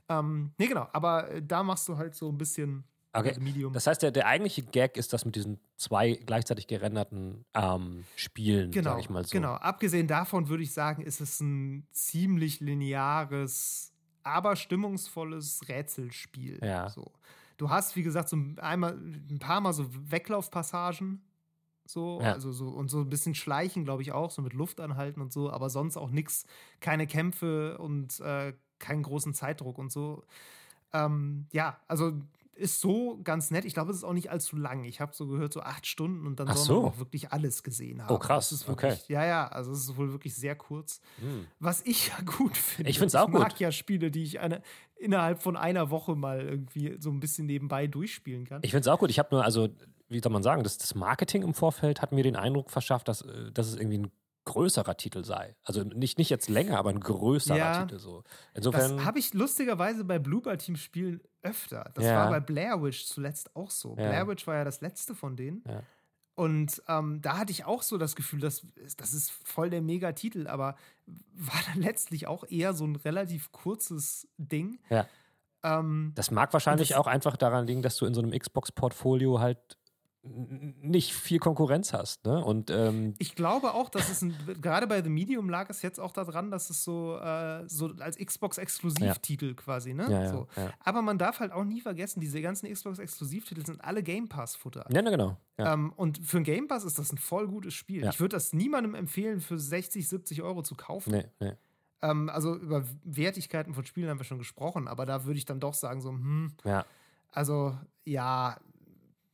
[SPEAKER 1] Ähm, nee, genau. Aber äh, da machst du halt so ein bisschen
[SPEAKER 2] Okay.
[SPEAKER 1] äh, Medium.
[SPEAKER 2] Das heißt, der, der eigentliche Gag ist das mit diesen zwei gleichzeitig gerenderten ähm, Spielen,
[SPEAKER 1] genau,
[SPEAKER 2] sag ich mal so.
[SPEAKER 1] genau. Abgesehen davon würde ich sagen, ist es ein ziemlich lineares, aber stimmungsvolles Rätselspiel.
[SPEAKER 2] Ja.
[SPEAKER 1] So. Du hast, wie gesagt, so ein, einmal, ein paar Mal so Weglaufpassagen. So,
[SPEAKER 2] Ja.
[SPEAKER 1] also so und so ein bisschen Schleichen, glaube ich, auch, so mit Luft anhalten und so, aber sonst auch nichts, keine Kämpfe und äh, keinen großen Zeitdruck und so. Ähm, ja, also ist so ganz nett. Ich glaube, es ist auch nicht allzu lang. Ich habe so gehört, so acht Stunden und dann
[SPEAKER 2] Ach
[SPEAKER 1] soll
[SPEAKER 2] so.
[SPEAKER 1] man auch wirklich alles gesehen haben.
[SPEAKER 2] Oh, krass.
[SPEAKER 1] Wirklich,
[SPEAKER 2] Okay.
[SPEAKER 1] Ja, ja, also es ist wohl wirklich sehr kurz.
[SPEAKER 2] Hm.
[SPEAKER 1] Was ich ja gut finde.
[SPEAKER 2] Ich find's auch
[SPEAKER 1] Ich mag
[SPEAKER 2] gut.
[SPEAKER 1] ja Spiele, die ich eine, innerhalb von einer Woche mal irgendwie so ein bisschen nebenbei durchspielen kann.
[SPEAKER 2] Ich finde es auch gut. Ich habe nur, also, wie soll man sagen, das, das Marketing im Vorfeld hat mir den Eindruck verschafft, dass, äh, dass es irgendwie ein größerer Titel sei. Also nicht, nicht jetzt länger, aber ein größerer
[SPEAKER 1] Ja.
[SPEAKER 2] Titel so.
[SPEAKER 1] das
[SPEAKER 2] Insofern.
[SPEAKER 1] habe ich lustigerweise bei Bloober Team Spielen öfter. Das
[SPEAKER 2] Ja.
[SPEAKER 1] war bei Blair Witch zuletzt auch so.
[SPEAKER 2] Ja.
[SPEAKER 1] Blair Witch war ja das letzte von denen. Und ähm, da hatte ich auch so das Gefühl, dass, das ist voll der Megatitel, aber war dann letztlich auch eher so ein relativ kurzes Ding.
[SPEAKER 2] Ja.
[SPEAKER 1] Ähm,
[SPEAKER 2] Das mag wahrscheinlich
[SPEAKER 1] das-
[SPEAKER 2] auch einfach daran liegen, dass du in so einem Xbox-Portfolio halt nicht viel Konkurrenz hast. Ne? Und ähm,
[SPEAKER 1] Ich glaube auch, dass es ein, gerade bei The Medium lag es jetzt auch daran, dass es so, äh, so als Xbox-Exklusivtitel quasi, ne?
[SPEAKER 2] ja, ja,
[SPEAKER 1] so.
[SPEAKER 2] ja.
[SPEAKER 1] Aber man darf halt auch nie vergessen, diese ganzen Xbox-Exklusivtitel sind alle Game Pass-Futter.
[SPEAKER 2] ja, ne, genau. Ja.
[SPEAKER 1] Ähm, und für ein Game Pass ist das ein voll gutes Spiel.
[SPEAKER 2] Ja.
[SPEAKER 1] Ich würde das niemandem empfehlen, für 60, 70 Euro zu kaufen.
[SPEAKER 2] nee, nee.
[SPEAKER 1] Ähm, also über Wertigkeiten von Spielen haben wir schon gesprochen, aber da würde ich dann doch sagen, so, hm,
[SPEAKER 2] Ja.
[SPEAKER 1] also ja,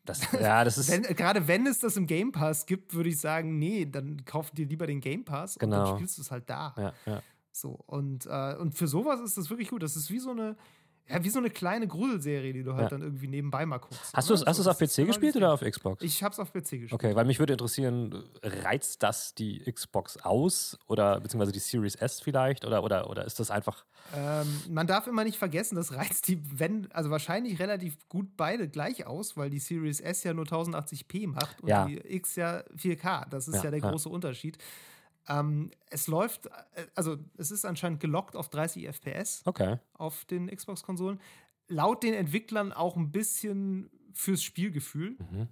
[SPEAKER 2] Das, ja, das ist.
[SPEAKER 1] wenn, gerade wenn es das im Game Pass gibt, würde ich sagen, nee, dann kauf dir lieber den Game Pass und
[SPEAKER 2] Genau.
[SPEAKER 1] dann spielst du es halt da.
[SPEAKER 2] ja, ja.
[SPEAKER 1] So, und, äh, und für sowas ist das wirklich gut. Das ist wie so eine, ja, wie so eine kleine Gruselserie, die du halt
[SPEAKER 2] Ja.
[SPEAKER 1] dann irgendwie nebenbei mal guckst.
[SPEAKER 2] Hast du es hast
[SPEAKER 1] So,
[SPEAKER 2] du's auf PC gespielt oder auf Xbox?
[SPEAKER 1] Ich hab's auf PC gespielt.
[SPEAKER 2] Okay, weil mich würde interessieren, reizt das die Xbox aus oder beziehungsweise die Series S vielleicht oder, oder, oder ist das einfach.
[SPEAKER 1] Ähm, man darf immer nicht vergessen, das reizt die, wenn, also wahrscheinlich relativ gut beide gleich aus, weil die Series S ja nur 1080p macht und
[SPEAKER 2] Ja.
[SPEAKER 1] die X ja 4K. Das ist ja,
[SPEAKER 2] Ja,
[SPEAKER 1] der große Unterschied. Ähm, es läuft, äh, also es ist anscheinend gelockt auf 30 FPS
[SPEAKER 2] Okay.
[SPEAKER 1] auf den Xbox-Konsolen. Laut den Entwicklern auch ein bisschen fürs Spielgefühl,
[SPEAKER 2] Mhm.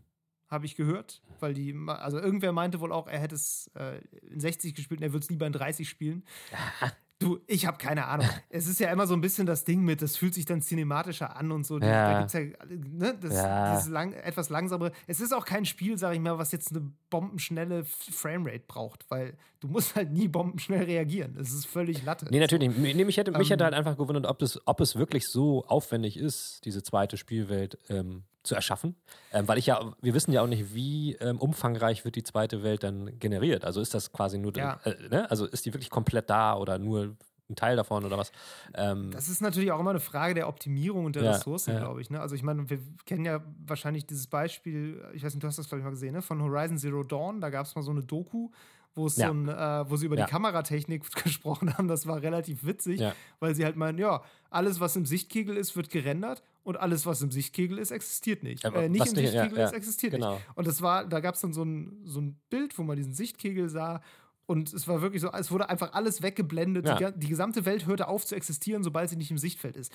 [SPEAKER 1] habe ich gehört. Weil die, also irgendwer meinte wohl auch, er hätte es äh, in 60 gespielt und er würde es lieber in 30 spielen. Du, ich habe keine Ahnung. es ist ja immer so ein bisschen das Ding mit, das fühlt sich dann cinematischer an und so.
[SPEAKER 2] Ja.
[SPEAKER 1] Da gibt es ja, ne, das,
[SPEAKER 2] Ja.
[SPEAKER 1] dieses lang, etwas langsamere. Es ist auch kein Spiel, sag ich mal, was jetzt eine bombenschnelle Framerate braucht, weil du musst halt nie bombenschnell reagieren. Es ist völlig Latte.
[SPEAKER 2] Nee, natürlich. nicht. Nee, mich hätte, mich
[SPEAKER 1] Ähm,
[SPEAKER 2] hätte halt einfach gewundert, ob, das, ob es wirklich so aufwendig ist, diese zweite Spielwelt ähm, zu erschaffen. Ähm, weil ich ja, wir wissen ja auch nicht, wie ähm, umfangreich wird die zweite Welt dann generiert. Also ist das quasi nur,
[SPEAKER 1] Ja.
[SPEAKER 2] äh, ne? also ist die wirklich komplett da oder nur ein Teil davon oder was? Ähm,
[SPEAKER 1] Das ist natürlich auch immer eine Frage der Optimierung und der
[SPEAKER 2] Ja,
[SPEAKER 1] Ressourcen,
[SPEAKER 2] ja.
[SPEAKER 1] glaube ich. Ne? Also ich meine, wir kennen ja wahrscheinlich dieses Beispiel, ich weiß nicht, du hast das, glaube ich, mal gesehen, ne? von Horizon Zero Dawn. Da gab es mal so eine Doku, wo es
[SPEAKER 2] Ja.
[SPEAKER 1] so ein, äh, wo sie über
[SPEAKER 2] Ja.
[SPEAKER 1] die Kameratechnik gesprochen haben. Das war relativ witzig,
[SPEAKER 2] Ja.
[SPEAKER 1] weil sie halt meinen, ja, alles, was im Sichtkegel ist, wird gerendert und alles, was im Sichtkegel ist, existiert nicht. Äh, nicht im Sichtkegel ist, existiert
[SPEAKER 2] genau.
[SPEAKER 1] nicht. Und das war, da gab es dann so ein, so ein Bild, wo man diesen Sichtkegel sah. Und es war wirklich so, es wurde einfach alles weggeblendet.
[SPEAKER 2] Ja.
[SPEAKER 1] Die, die gesamte Welt hörte auf zu existieren, sobald sie nicht im Sichtfeld ist.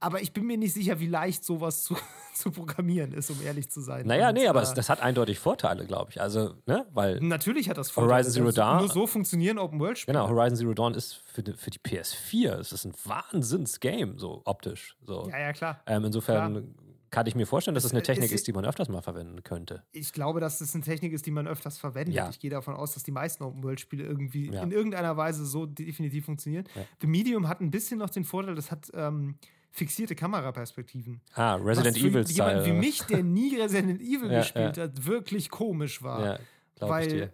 [SPEAKER 1] Aber ich bin mir nicht sicher, wie leicht sowas zu, zu programmieren ist, um ehrlich zu sein.
[SPEAKER 2] naja,
[SPEAKER 1] Und,
[SPEAKER 2] nee, aber
[SPEAKER 1] äh,
[SPEAKER 2] es, das hat eindeutig Vorteile, glaube ich. Also, ne, weil
[SPEAKER 1] Natürlich hat das
[SPEAKER 2] Horizon Zero
[SPEAKER 1] Das-
[SPEAKER 2] Dawn-
[SPEAKER 1] Nur so funktionieren Open-World-Spiele.
[SPEAKER 2] Genau, Horizon Zero Dawn ist für die, für die PS4, es ist ein Wahnsinns-Game, so optisch. So.
[SPEAKER 1] Ja, ja, klar.
[SPEAKER 2] Ähm, insofern kann ich mir vorstellen, dass es eine
[SPEAKER 1] Es-
[SPEAKER 2] Technik ist, die man öfters mal verwenden könnte.
[SPEAKER 1] Ich glaube, dass das eine Technik ist, die man öfters verwendet.
[SPEAKER 2] Ja.
[SPEAKER 1] Ich gehe davon aus, dass die meisten Open-World-Spiele irgendwie
[SPEAKER 2] Ja.
[SPEAKER 1] in irgendeiner Weise so definitiv funktionieren.
[SPEAKER 2] Ja.
[SPEAKER 1] The Medium hat ein bisschen noch den Vorteil, das hat ähm, fixierte Kameraperspektiven.
[SPEAKER 2] Ah, Resident Evil
[SPEAKER 1] jemand wie
[SPEAKER 2] Style.
[SPEAKER 1] mich, der nie Resident Evil gespielt hat, wirklich komisch war.
[SPEAKER 2] Ja,
[SPEAKER 1] weil.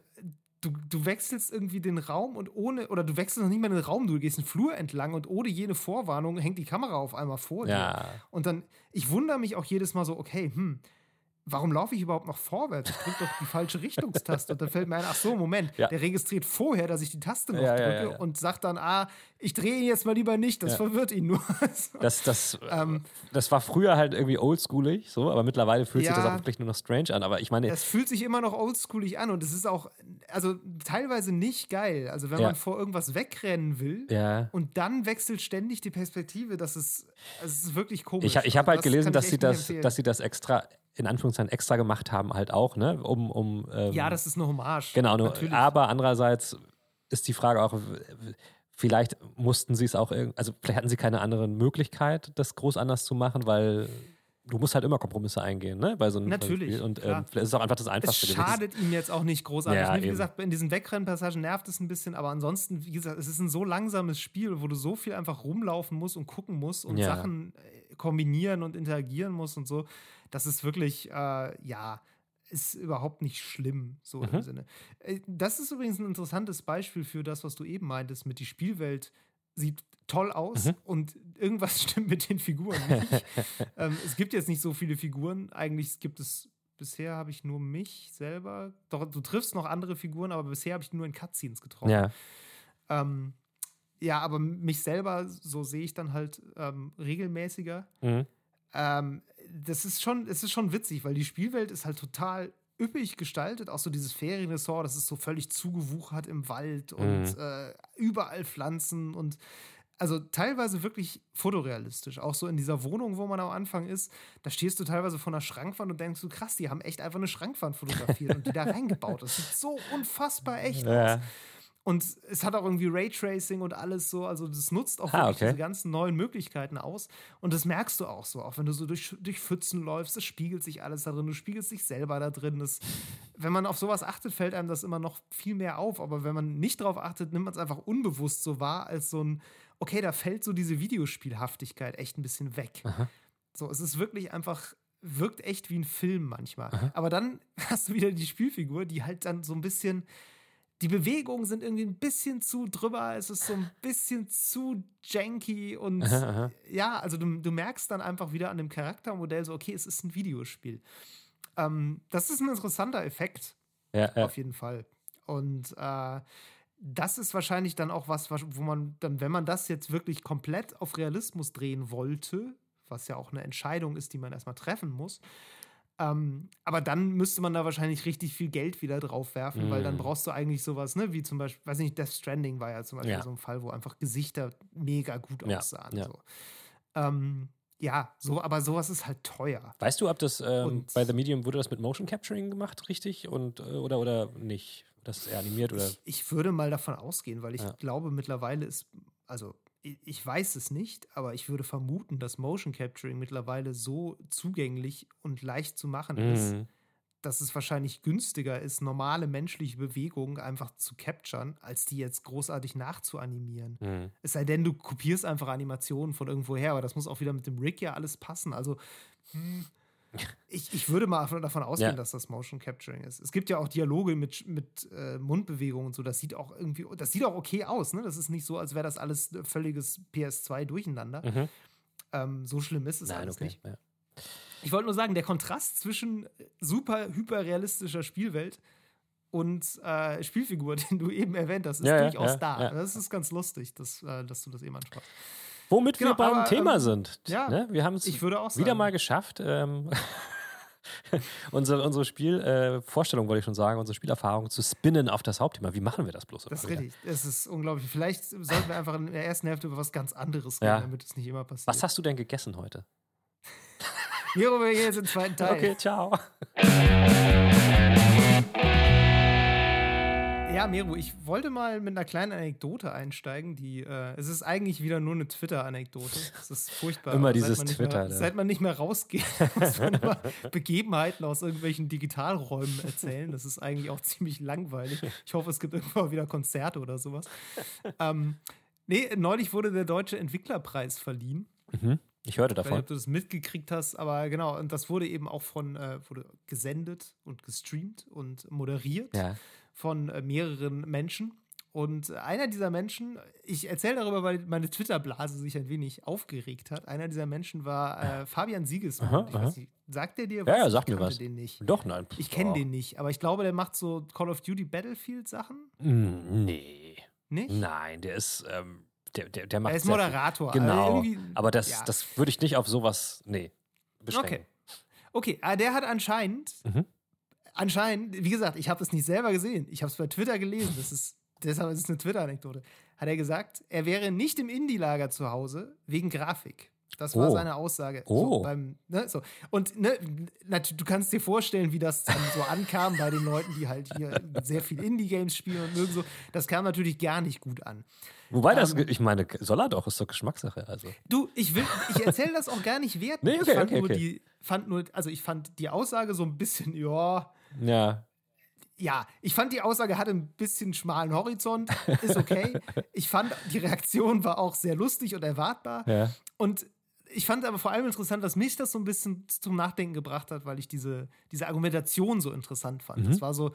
[SPEAKER 1] Du, du wechselst irgendwie den Raum und ohne, oder du wechselst noch nicht mal den Raum, du gehst einen Flur entlang und ohne jene Vorwarnung hängt die Kamera auf einmal vor dir.
[SPEAKER 2] Ja.
[SPEAKER 1] Und dann, ich wundere mich auch jedes Mal so, okay, hm, warum laufe ich überhaupt noch vorwärts? Ich drücke doch die falsche Richtungstaste. Und dann fällt mir ein, ach so, Moment,
[SPEAKER 2] Ja.
[SPEAKER 1] der registriert vorher, dass ich die Taste noch
[SPEAKER 2] Ja,
[SPEAKER 1] drücke
[SPEAKER 2] ja,
[SPEAKER 1] und sagt dann, ah, ich drehe ihn jetzt mal lieber nicht, das verwirrt ihn nur. So.
[SPEAKER 2] Das, das,
[SPEAKER 1] Ähm,
[SPEAKER 2] das war früher halt irgendwie oldschoolig, so, aber mittlerweile fühlt sich das auch wirklich nur noch strange an. Aber ich meine,
[SPEAKER 1] Das fühlt sich immer noch oldschoolig an und es ist auch, also teilweise nicht geil. Also wenn man vor irgendwas wegrennen will und dann wechselt ständig die Perspektive, das ist, es ist wirklich komisch.
[SPEAKER 2] Ich, ich habe
[SPEAKER 1] Also
[SPEAKER 2] halt
[SPEAKER 1] das
[SPEAKER 2] gelesen, dass sie das, dass sie das extra, in Anführungszeichen extra gemacht haben, halt auch, ne? Um, um ähm,
[SPEAKER 1] ja, das ist eine Hommage.
[SPEAKER 2] Genau, nur,
[SPEAKER 1] Natürlich.
[SPEAKER 2] aber andererseits ist die Frage auch, vielleicht mussten sie es auch, also vielleicht hatten sie keine andere Möglichkeit, das groß anders zu machen, weil du musst halt immer Kompromisse eingehen, ne? Bei so einem
[SPEAKER 1] Natürlich,
[SPEAKER 2] Spiel. Und ähm, vielleicht ist es auch einfach das
[SPEAKER 1] es
[SPEAKER 2] Einfachste gewesen.
[SPEAKER 1] schadet ihm jetzt auch nicht großartig.
[SPEAKER 2] Ja,
[SPEAKER 1] Ne, wie
[SPEAKER 2] eben.
[SPEAKER 1] gesagt, in diesen Wegrennpassagen nervt es ein bisschen, aber ansonsten, wie gesagt, es ist ein so langsames Spiel, wo du so viel einfach rumlaufen musst und gucken musst und
[SPEAKER 2] Ja.
[SPEAKER 1] Sachen äh, kombinieren und interagieren musst und so. Das ist wirklich, äh, ja, ist überhaupt nicht schlimm, so
[SPEAKER 2] Mhm.
[SPEAKER 1] im Sinne. Äh, Das ist übrigens ein interessantes Beispiel für das, was du eben meintest, mit die Spielwelt sieht toll aus
[SPEAKER 2] Mhm.
[SPEAKER 1] und irgendwas stimmt mit den Figuren nicht. ähm, es gibt jetzt nicht so viele Figuren. Eigentlich gibt es, bisher habe ich nur mich selber. Doch, du triffst noch andere Figuren, aber bisher habe ich nur in Cutscenes getroffen.
[SPEAKER 2] Ja,
[SPEAKER 1] Ähm, ja, aber mich selber, so sehe ich dann halt ähm, regelmäßiger.
[SPEAKER 2] mhm.
[SPEAKER 1] Ähm, das ist schon, es ist schon witzig, weil die Spielwelt ist halt total üppig gestaltet. Auch so dieses Ferienressort, das ist so völlig zugewuchert im Wald und
[SPEAKER 2] Mhm.
[SPEAKER 1] äh, überall Pflanzen und also teilweise wirklich fotorealistisch. Auch so in dieser Wohnung, wo man am Anfang ist, da stehst du teilweise vor einer Schrankwand und denkst du, krass, die haben echt einfach eine Schrankwand fotografiert und die da reingebaut. Das sieht so unfassbar echt aus. Und es hat auch irgendwie Raytracing und alles so. Also, das nutzt auch
[SPEAKER 2] Ah, okay.
[SPEAKER 1] diese ganzen neuen Möglichkeiten aus. Und das merkst du auch so. Auch wenn du so durch, durch Pfützen läufst, es spiegelt sich alles da drin. Du spiegelst dich selber da drin. Das, wenn man auf sowas achtet, fällt einem das immer noch viel mehr auf. Aber wenn man nicht drauf achtet, nimmt man es einfach unbewusst so wahr, als so ein, okay, da fällt so diese Videospielhaftigkeit echt ein bisschen weg. So, es ist wirklich einfach. Wirkt echt wie ein Film manchmal. Aber dann hast du wieder die Spielfigur, die halt dann so ein bisschen die Bewegungen sind irgendwie ein bisschen zu drüber, es ist so ein bisschen zu janky und
[SPEAKER 2] Aha, aha.
[SPEAKER 1] ja, also du, du merkst dann einfach wieder an dem Charaktermodell so, okay, es ist ein Videospiel. Ähm, das ist ein interessanter Effekt,
[SPEAKER 2] Ja, ja.
[SPEAKER 1] auf jeden Fall. Und äh, das ist wahrscheinlich dann auch was, was- wo man dann, wenn man das jetzt wirklich komplett auf Realismus drehen wollte, was ja auch eine Entscheidung ist, die man erstmal treffen muss, ähm, aber dann müsste man da wahrscheinlich richtig viel Geld wieder drauf werfen, weil dann
[SPEAKER 2] Mm.
[SPEAKER 1] brauchst du eigentlich sowas, ne, wie zum Beispiel, weiß nicht, Death Stranding war ja zum Beispiel
[SPEAKER 2] Ja.
[SPEAKER 1] so ein Fall, wo einfach Gesichter mega gut aussahen.
[SPEAKER 2] ja.
[SPEAKER 1] So. Ähm, ja, so, aber sowas ist halt teuer.
[SPEAKER 2] Weißt du, ob das ähm,
[SPEAKER 1] Und-
[SPEAKER 2] bei The Medium wurde das mit Motion Capturing gemacht, richtig? Und, äh, oder, oder nicht? Das ist animiert oder.
[SPEAKER 1] Ich, ich würde mal davon ausgehen, weil ich
[SPEAKER 2] Ja.
[SPEAKER 1] glaube, mittlerweile ist, also ich weiß es nicht, aber ich würde vermuten, dass Motion Capturing mittlerweile so zugänglich und leicht zu machen ist,
[SPEAKER 2] Mhm.
[SPEAKER 1] dass es wahrscheinlich günstiger ist, normale menschliche Bewegungen einfach zu capturen, als die jetzt großartig nachzuanimieren.
[SPEAKER 2] Mhm.
[SPEAKER 1] Es sei denn, du kopierst einfach Animationen von irgendwo her, aber das muss auch wieder mit dem Rig ja alles passen. Also, hm, ich, ich würde mal davon ausgehen,
[SPEAKER 2] Ja.
[SPEAKER 1] dass das Motion Capturing ist. Es gibt ja auch Dialoge mit, mit äh, Mundbewegungen und so. Das sieht auch irgendwie, das sieht auch okay aus. Ne? Das ist nicht so, als wäre das alles völliges PS2 durcheinander.
[SPEAKER 2] Mhm.
[SPEAKER 1] Ähm, so schlimm ist es
[SPEAKER 2] Nein,
[SPEAKER 1] alles
[SPEAKER 2] okay.
[SPEAKER 1] nicht.
[SPEAKER 2] Ja.
[SPEAKER 1] Ich wollte nur sagen, der Kontrast zwischen super hyperrealistischer Spielwelt und äh, Spielfigur, den du eben erwähnt hast, ist
[SPEAKER 2] ja,
[SPEAKER 1] durchaus
[SPEAKER 2] ja,
[SPEAKER 1] da.
[SPEAKER 2] ja.
[SPEAKER 1] Das ist ganz lustig, dass, äh, dass du das eben ansprachst.
[SPEAKER 2] Womit
[SPEAKER 1] Genau,
[SPEAKER 2] wir beim
[SPEAKER 1] aber,
[SPEAKER 2] Thema
[SPEAKER 1] ähm,
[SPEAKER 2] sind.
[SPEAKER 1] ja,
[SPEAKER 2] ne? Wir haben es
[SPEAKER 1] sagen.
[SPEAKER 2] wieder mal geschafft. Ähm, unsere unsere Spielvorstellung, äh, wollte ich schon sagen, unsere Spielerfahrung zu spinnen auf das Hauptthema. Wie machen wir das bloß?
[SPEAKER 1] Das ist richtig. Es ist unglaublich. Vielleicht sollten wir einfach in der ersten Hälfte über was ganz anderes reden,
[SPEAKER 2] Ja.
[SPEAKER 1] damit es nicht immer passiert.
[SPEAKER 2] Was hast du denn gegessen heute?
[SPEAKER 1] Miro, wir gehen jetzt in den zweiten Teil.
[SPEAKER 2] Okay, ciao.
[SPEAKER 1] Ja, Miro, ich wollte mal mit einer kleinen Anekdote einsteigen, die, äh, es ist eigentlich wieder nur eine Twitter-Anekdote. Es ist furchtbar.
[SPEAKER 2] Immer dieses
[SPEAKER 1] seit man nicht
[SPEAKER 2] Twitter,
[SPEAKER 1] Mehr,
[SPEAKER 2] ne?
[SPEAKER 1] seit man nicht mehr rausgeht, muss man immer Begebenheiten aus irgendwelchen Digitalräumen erzählen. Das ist eigentlich auch ziemlich langweilig. Ich hoffe, es gibt irgendwann wieder Konzerte oder sowas. Ähm, nee, neulich wurde der Deutsche Entwicklerpreis verliehen.
[SPEAKER 2] Mhm. Ich hörte
[SPEAKER 1] Ich weiß nicht,
[SPEAKER 2] davon.
[SPEAKER 1] ob du das mitgekriegt hast, aber genau, und das wurde eben auch von, äh, wurde gesendet und gestreamt und moderiert
[SPEAKER 2] Ja.
[SPEAKER 1] Von äh, mehreren Menschen. Und einer dieser Menschen, ich erzähle darüber, weil meine Twitter-Blase sich ein wenig aufgeregt hat. Einer dieser Menschen war äh, Fabian Siegesmund.
[SPEAKER 2] Aha, aha.
[SPEAKER 1] nicht, sagt der dir
[SPEAKER 2] Ja, ja,
[SPEAKER 1] Ich
[SPEAKER 2] sagt mir was.
[SPEAKER 1] den nicht.
[SPEAKER 2] Doch, nein.
[SPEAKER 1] Ich kenne
[SPEAKER 2] Oh.
[SPEAKER 1] den nicht, aber ich glaube, der macht so Call of Duty Battlefield-Sachen.
[SPEAKER 2] Mm, Nee.
[SPEAKER 1] Nicht?
[SPEAKER 2] Nein, der ist, ähm, der, der, der macht
[SPEAKER 1] er ist. Moderator.
[SPEAKER 2] Genau.
[SPEAKER 1] Also
[SPEAKER 2] Aber das,
[SPEAKER 1] ja.
[SPEAKER 2] das würde ich nicht auf sowas, nee, beschränken.
[SPEAKER 1] Okay. Okay, aber der hat anscheinend,
[SPEAKER 2] Mhm.
[SPEAKER 1] Anscheinend, wie gesagt, ich habe es nicht selber gesehen. Ich habe es bei Twitter gelesen. Das ist, deshalb ist es eine Twitter-Anekdote. Hat er gesagt, er wäre nicht im Indie-Lager zu Hause wegen Grafik. Das war
[SPEAKER 2] Oh.
[SPEAKER 1] seine Aussage.
[SPEAKER 2] Oh.
[SPEAKER 1] So, beim, ne, so. Und ne, du kannst dir vorstellen, wie das dann so ankam bei den Leuten, die halt hier sehr viel Indie-Games spielen und mögen so. Das kam natürlich gar nicht gut an.
[SPEAKER 2] Wobei das,
[SPEAKER 1] Ähm,
[SPEAKER 2] ich meine, soll er doch, ist doch Geschmackssache. Also.
[SPEAKER 1] Du, ich will, ich erzähle das auch gar nicht werten.
[SPEAKER 2] Nee, okay,
[SPEAKER 1] ich fand
[SPEAKER 2] okay,
[SPEAKER 1] nur
[SPEAKER 2] okay.
[SPEAKER 1] die, fand nur, also ich fand die Aussage so ein bisschen, ja,
[SPEAKER 2] Ja.
[SPEAKER 1] ja, ich fand die Aussage hatte ein bisschen schmalen Horizont, ist okay. ich fand die Reaktion war auch sehr lustig und erwartbar.
[SPEAKER 2] Ja.
[SPEAKER 1] Und ich fand aber vor allem interessant, dass mich das so ein bisschen zum Nachdenken gebracht hat, weil ich diese, diese Argumentation so interessant fand.
[SPEAKER 2] Mhm.
[SPEAKER 1] Das war so,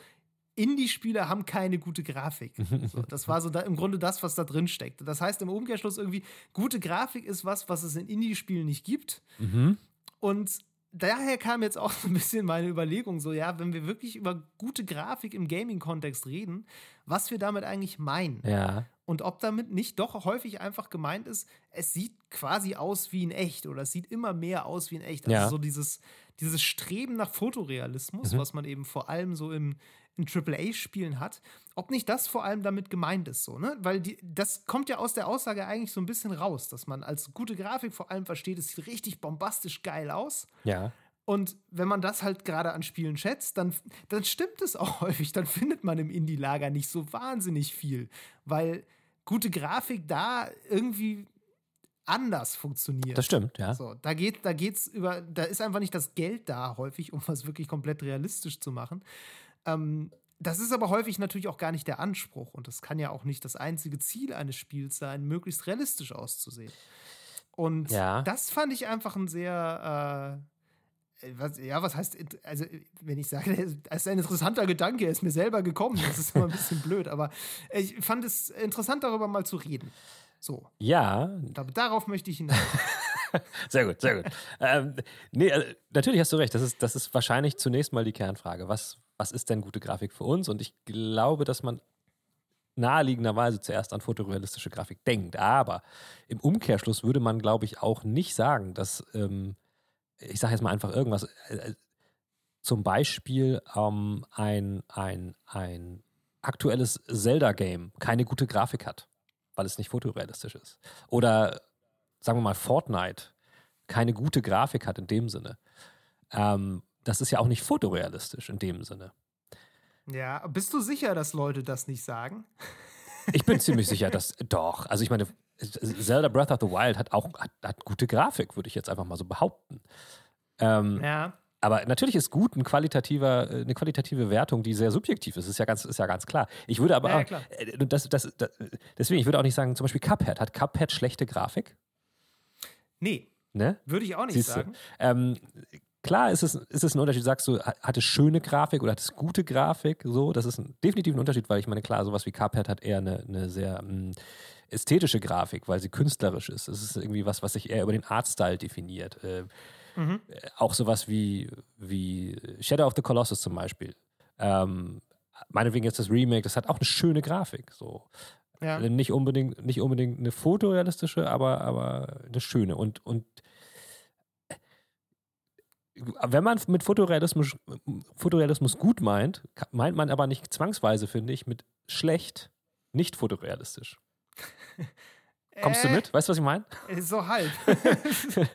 [SPEAKER 1] Indie-Spiele haben keine gute Grafik. So, das war so da, im Grunde das, was da drin steckt. Das heißt im Umkehrschluss irgendwie, gute Grafik ist was, was es in Indie-Spielen nicht gibt.
[SPEAKER 2] Mhm.
[SPEAKER 1] Und daher kam jetzt auch so ein bisschen meine Überlegung, so ja, wenn wir wirklich über gute Grafik im Gaming-Kontext reden, was wir damit eigentlich meinen.
[SPEAKER 2] Ja.
[SPEAKER 1] Und ob damit nicht doch häufig einfach gemeint ist, es sieht quasi aus wie in echt oder es sieht immer mehr aus wie in echt. Also
[SPEAKER 2] Ja.
[SPEAKER 1] so dieses, dieses Streben nach Fotorealismus,
[SPEAKER 2] Mhm.
[SPEAKER 1] was man eben vor allem so im, in AAA-Spielen hat, ob nicht das vor allem damit gemeint ist, so, ne? Weil die, das kommt ja aus der Aussage eigentlich so ein bisschen raus, dass man als gute Grafik vor allem versteht, es sieht richtig bombastisch geil aus.
[SPEAKER 2] Ja.
[SPEAKER 1] Und wenn man das halt gerade an Spielen schätzt, dann, dann stimmt es auch häufig. Dann findet man im Indie-Lager nicht so wahnsinnig viel, weil gute Grafik da irgendwie anders funktioniert.
[SPEAKER 2] Das stimmt, ja.
[SPEAKER 1] So, da geht, da geht's über, da ist einfach nicht das Geld da häufig, um was wirklich komplett realistisch zu machen. Ähm, das ist aber häufig natürlich auch gar nicht der Anspruch und das kann ja auch nicht das einzige Ziel eines Spiels sein, möglichst realistisch auszusehen. Und
[SPEAKER 2] Ja.
[SPEAKER 1] das fand ich einfach ein sehr, äh, was, ja, was heißt, also wenn ich sage, es ist ein interessanter Gedanke, er ist mir selber gekommen, das ist immer ein bisschen blöd, aber ich fand es interessant, darüber mal zu reden. So,
[SPEAKER 2] Ja,
[SPEAKER 1] da- darauf möchte ich hinaus.
[SPEAKER 2] sehr gut, sehr gut. ähm, nee, also, natürlich hast du recht. Das ist, das ist wahrscheinlich zunächst mal die Kernfrage. Was, was ist denn gute Grafik für uns? Und ich glaube, dass man naheliegenderweise zuerst an fotorealistische Grafik denkt. Aber im Umkehrschluss würde man, glaube ich, auch nicht sagen, dass, ähm, ich sage jetzt mal einfach irgendwas, äh, zum Beispiel ähm, ein, ein, ein aktuelles Zelda-Game keine gute Grafik hat, weil es nicht fotorealistisch ist. Oder sagen wir mal Fortnite keine gute Grafik hat in dem Sinne. Ähm, das ist ja auch nicht fotorealistisch in dem Sinne.
[SPEAKER 1] Ja, bist du sicher, dass Leute das nicht sagen?
[SPEAKER 2] Ich bin ziemlich sicher, dass doch. Also ich meine, Zelda Breath of the Wild hat auch hat, hat gute Grafik, würde ich jetzt einfach mal so behaupten. Ähm,
[SPEAKER 1] Ja.
[SPEAKER 2] aber natürlich ist gut ein qualitativer, äh, eine qualitative Wertung, die sehr subjektiv ist. Ist ja ganz, ist ja ganz klar. Ich würde aber
[SPEAKER 1] Ja, ja,
[SPEAKER 2] auch, äh, das, das, das, deswegen, ich würde auch nicht sagen, zum Beispiel Cuphead. Hat Cuphead schlechte Grafik?
[SPEAKER 1] Nee,
[SPEAKER 2] Ne?
[SPEAKER 1] würde ich auch nicht
[SPEAKER 2] Siehst
[SPEAKER 1] sagen.
[SPEAKER 2] Ähm, klar ist es, ist es ein Unterschied, sagst du, ha- hat es schöne Grafik oder hat es gute Grafik? So, das ist ein, definitiv ein Unterschied, weil ich meine, klar, sowas wie Cuphead hat eher eine, eine sehr mm, ästhetische Grafik, weil sie künstlerisch ist. Es ist irgendwie was, was sich eher über den Artstyle definiert. Äh,
[SPEAKER 1] Mhm.
[SPEAKER 2] äh, auch sowas wie, wie Shadow of the Colossus zum Beispiel. Ähm, meinetwegen jetzt das Remake, das hat auch eine schöne Grafik. So.
[SPEAKER 1] Ja.
[SPEAKER 2] Nicht, unbedingt, nicht unbedingt eine fotorealistische, aber, aber eine schöne. Und, und wenn man mit Fotorealismus, Fotorealismus gut meint, meint man aber nicht zwangsweise, finde ich, mit schlecht nicht fotorealistisch. Kommst du
[SPEAKER 1] Äh,
[SPEAKER 2] mit? Weißt du, was ich meine?
[SPEAKER 1] äh, So halb.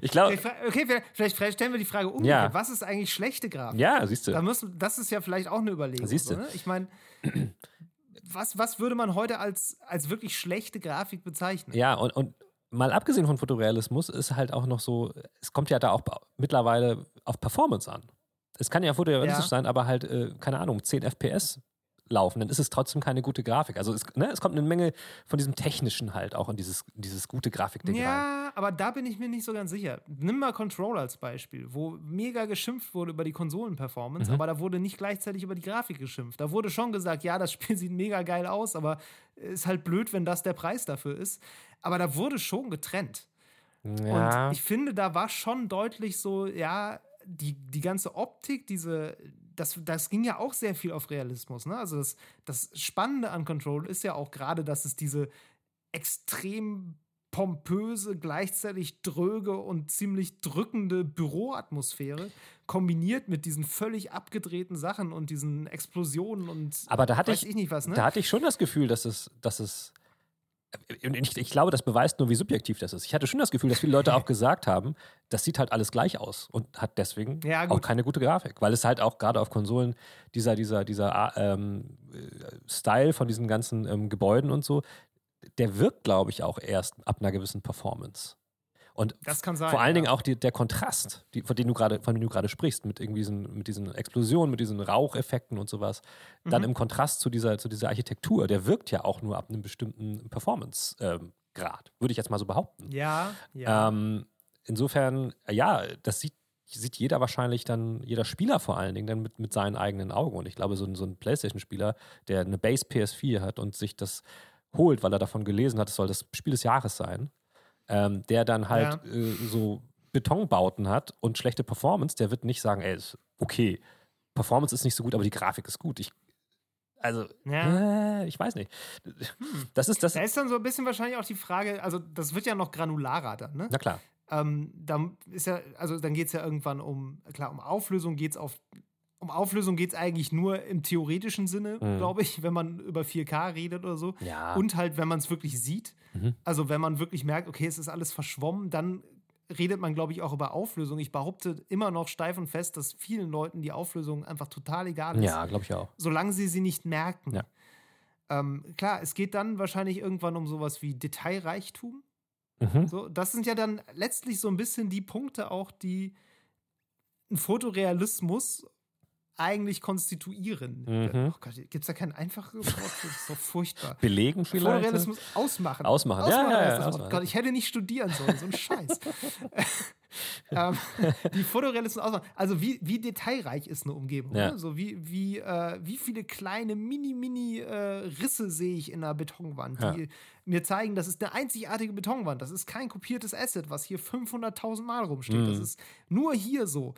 [SPEAKER 2] ich glaube,
[SPEAKER 1] okay, vielleicht- vielleicht, vielleicht stellen wir die Frage umgekehrt.
[SPEAKER 2] Ja.
[SPEAKER 1] Was ist eigentlich schlechte Grafik?
[SPEAKER 2] ja, siehst
[SPEAKER 1] Da
[SPEAKER 2] du.
[SPEAKER 1] müssen, das ist ja vielleicht auch eine Überlegung.
[SPEAKER 2] Siehst
[SPEAKER 1] So,
[SPEAKER 2] du.
[SPEAKER 1] ne? Ich meine, was, was würde man heute als, als wirklich schlechte Grafik bezeichnen?
[SPEAKER 2] Ja, und, und mal abgesehen von Fotorealismus ist halt auch noch so, es kommt ja da auch mittlerweile auf Performance an. Es kann ja fotorealistisch
[SPEAKER 1] Ja.
[SPEAKER 2] sein, aber halt, äh, keine Ahnung, 10 FPS laufen, dann ist es trotzdem keine gute Grafik. Also es, ne, es kommt eine Menge von diesem Technischen halt auch in dieses, dieses gute Grafikding rein.
[SPEAKER 1] Ja, aber da bin ich mir nicht so ganz sicher. Nimm mal Control als Beispiel, wo mega geschimpft wurde über die Konsolenperformance,
[SPEAKER 2] Mhm.
[SPEAKER 1] aber da wurde nicht gleichzeitig über die Grafik geschimpft. Da wurde schon gesagt, ja, das Spiel sieht mega geil aus, aber ist halt blöd, wenn das der Preis dafür ist. Aber da wurde schon getrennt.
[SPEAKER 2] Ja,
[SPEAKER 1] Und ich finde, da war schon deutlich so, ja, die, die ganze Optik, diese, das, das ging ja auch sehr viel auf Realismus. Ne? Also das, das Spannende an Control ist ja auch gerade, dass es diese extrem pompöse, gleichzeitig dröge und ziemlich drückende Büroatmosphäre kombiniert mit diesen völlig abgedrehten Sachen und diesen Explosionen und
[SPEAKER 2] aber da hatte
[SPEAKER 1] weiß
[SPEAKER 2] ich,
[SPEAKER 1] ich nicht was, ne?
[SPEAKER 2] da hatte ich schon das Gefühl, dass es, dass es ich, ich glaube, das beweist nur, wie subjektiv das ist. Ich hatte schon das Gefühl, dass viele Leute auch gesagt haben, das sieht halt alles gleich aus und hat deswegen
[SPEAKER 1] Ja,
[SPEAKER 2] auch keine gute Grafik, weil es halt auch gerade auf Konsolen dieser, dieser, dieser ähm, äh, Style von diesen ganzen ähm, Gebäuden und so, der wirkt, glaube ich, auch erst ab einer gewissen Performance. Und
[SPEAKER 1] Das kann sein,
[SPEAKER 2] vor allen
[SPEAKER 1] ja.
[SPEAKER 2] Dingen auch die, der Kontrast, die, von dem du gerade, von dem du gerade sprichst, mit irgendwie diesen, mit diesen Explosionen, mit diesen Raucheffekten und sowas, dann
[SPEAKER 1] Mhm.
[SPEAKER 2] im Kontrast zu dieser, zu dieser Architektur, der wirkt ja auch nur ab einem bestimmten Performance-Grad, würde ich jetzt mal so behaupten.
[SPEAKER 1] ja, ja.
[SPEAKER 2] Ähm, insofern, ja, das sieht, sieht jeder wahrscheinlich dann, jeder Spieler vor allen Dingen dann mit, mit seinen eigenen Augen. Und ich glaube, so ein, so ein PlayStation-Spieler, der eine Base PS4 hat und sich das holt, weil er davon gelesen hat, es soll das Spiel des Jahres sein, ähm, der dann halt äh, so Betonbauten hat und schlechte Performance, der wird nicht sagen, ey, ist okay, Performance ist nicht so gut, aber die Grafik ist gut. Ich, also,
[SPEAKER 1] Ja.
[SPEAKER 2] äh, ich weiß nicht. Das ist das.
[SPEAKER 1] Da ist dann so ein bisschen wahrscheinlich auch die Frage, also das wird ja noch granularer dann, ne?
[SPEAKER 2] Na klar.
[SPEAKER 1] Ähm, dann ist ja, also dann geht es ja irgendwann um, klar, um Auflösung geht es auf, um Auflösung geht es eigentlich nur im theoretischen Sinne,
[SPEAKER 2] Mhm.
[SPEAKER 1] glaube ich, wenn man über 4K redet oder so.
[SPEAKER 2] Ja.
[SPEAKER 1] Und halt, wenn man es wirklich sieht.
[SPEAKER 2] Mhm.
[SPEAKER 1] Also wenn man wirklich merkt, okay, es ist alles verschwommen, dann redet man, glaube ich, auch über Auflösung. Ich behaupte immer noch steif und fest, dass vielen Leuten die Auflösung einfach total egal ist
[SPEAKER 2] Ja, glaube ich auch.
[SPEAKER 1] solange sie sie nicht merken.
[SPEAKER 2] Ja.
[SPEAKER 1] Ähm, klar, es geht dann wahrscheinlich irgendwann um sowas wie Detailreichtum.
[SPEAKER 2] Mhm.
[SPEAKER 1] So, das sind ja dann letztlich so ein bisschen die Punkte auch, die einen Fotorealismus eigentlich konstituieren.
[SPEAKER 2] Mhm.
[SPEAKER 1] Oh Gott, gibt es da kein einfaches Wort? Das ist doch furchtbar.
[SPEAKER 2] Belegen vielleicht?
[SPEAKER 1] Fotorealismus ausmachen.
[SPEAKER 2] Ausmachen, ja, ja, ja,
[SPEAKER 1] das Wort.
[SPEAKER 2] ausmachen.
[SPEAKER 1] Gott, ich hätte nicht studieren sollen, so ein Scheiß. ähm, die Fotorealismus ausmachen. Also wie, wie detailreich ist eine Umgebung?
[SPEAKER 2] Ja.
[SPEAKER 1] Ne? So wie, wie, äh, wie viele kleine Mini-Mini äh, Risse sehe ich in einer Betonwand,
[SPEAKER 2] Ja.
[SPEAKER 1] die mir zeigen, das ist eine einzigartige Betonwand. Das ist kein kopiertes Asset, was hier 500.000 Mal rumsteht. Das
[SPEAKER 2] Mhm.
[SPEAKER 1] ist nur hier so.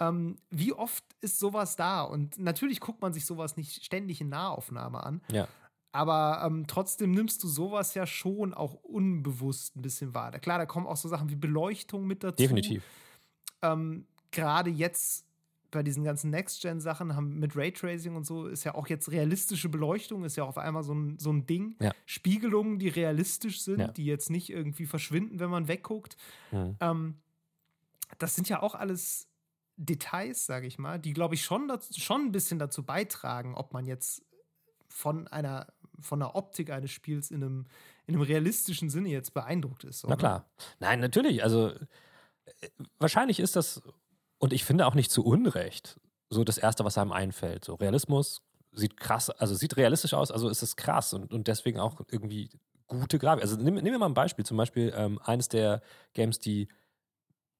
[SPEAKER 1] Ähm, wie oft ist sowas da? Und natürlich guckt man sich sowas nicht ständig in Nahaufnahme an.
[SPEAKER 2] Ja.
[SPEAKER 1] Aber ähm, trotzdem nimmst du sowas ja schon auch unbewusst ein bisschen wahr. Da- Klar, da kommen auch so Sachen wie Beleuchtung mit dazu.
[SPEAKER 2] Definitiv.
[SPEAKER 1] Ähm, Gerade jetzt bei diesen ganzen Next-Gen-Sachen haben mit Raytracing und so ist ja auch jetzt realistische Beleuchtung, ist ja auf einmal so ein, so ein Ding.
[SPEAKER 2] Ja.
[SPEAKER 1] Spiegelungen, die realistisch sind,
[SPEAKER 2] Ja.
[SPEAKER 1] die jetzt nicht irgendwie verschwinden, wenn man wegguckt.
[SPEAKER 2] Mhm.
[SPEAKER 1] Ähm, das sind ja auch alles Details, sage ich mal, die, glaube ich, schon, dazu, schon ein bisschen dazu beitragen, ob man jetzt von einer von der Optik eines Spiels in einem, in einem realistischen Sinne jetzt beeindruckt ist. So,
[SPEAKER 2] Na klar. Nein, natürlich. Also äh, wahrscheinlich ist das, und ich finde auch nicht zu Unrecht, so das Erste, was einem einfällt. So Realismus sieht krass, also sieht realistisch aus, also ist es krass und, und deswegen auch irgendwie gute Grafik. Also nehmen nehmen wir mal ein Beispiel, zum Beispiel ähm, eines der Games, die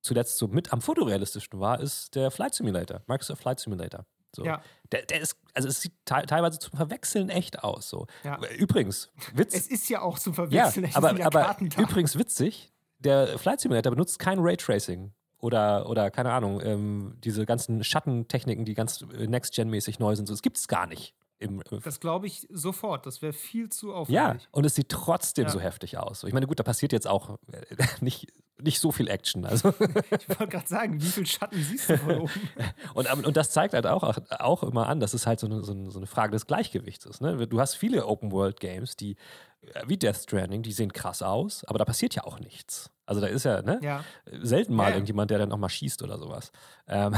[SPEAKER 2] zuletzt so mit am fotorealistischsten war, ist der Flight Simulator, Microsoft Flight Simulator. So.
[SPEAKER 1] Ja.
[SPEAKER 2] Der, der ist, also es sieht te teilweise zum Verwechseln echt aus. So.
[SPEAKER 1] Ja.
[SPEAKER 2] Übrigens, Witz.
[SPEAKER 1] Es ist ja auch zu
[SPEAKER 2] ja,
[SPEAKER 1] verwechseln.
[SPEAKER 2] aber,
[SPEAKER 1] ja
[SPEAKER 2] aber
[SPEAKER 1] Karten da.
[SPEAKER 2] übrigens witzig, der Flight Simulator benutzt kein Raytracing oder, oder keine Ahnung, ähm, diese ganzen Schattentechniken, die ganz äh, Next-Gen-mäßig neu sind. So, das gibt es gar nicht. Im, äh,
[SPEAKER 1] Das glaube ich sofort. Das wäre viel zu
[SPEAKER 2] ja,
[SPEAKER 1] aufwendig.
[SPEAKER 2] und es sieht trotzdem
[SPEAKER 1] Ja.
[SPEAKER 2] so heftig aus. Ich meine, gut, da passiert jetzt auch äh, nicht, nicht so viel Action. Also,
[SPEAKER 1] Ich wollte gerade sagen, wie viel Schatten siehst du von oben?
[SPEAKER 2] und, ähm, und das zeigt halt auch, auch immer an, dass es halt so eine, so eine, Frage des Gleichgewichts ist. Ne? Du hast viele Open-World-Games, die äh, wie Death Stranding, die sehen krass aus, aber da passiert ja auch nichts. Also da ist ja, ne?
[SPEAKER 1] Ja.
[SPEAKER 2] selten mal
[SPEAKER 1] Ja, ja.
[SPEAKER 2] irgendjemand, der dann auch mal schießt oder sowas. Ähm,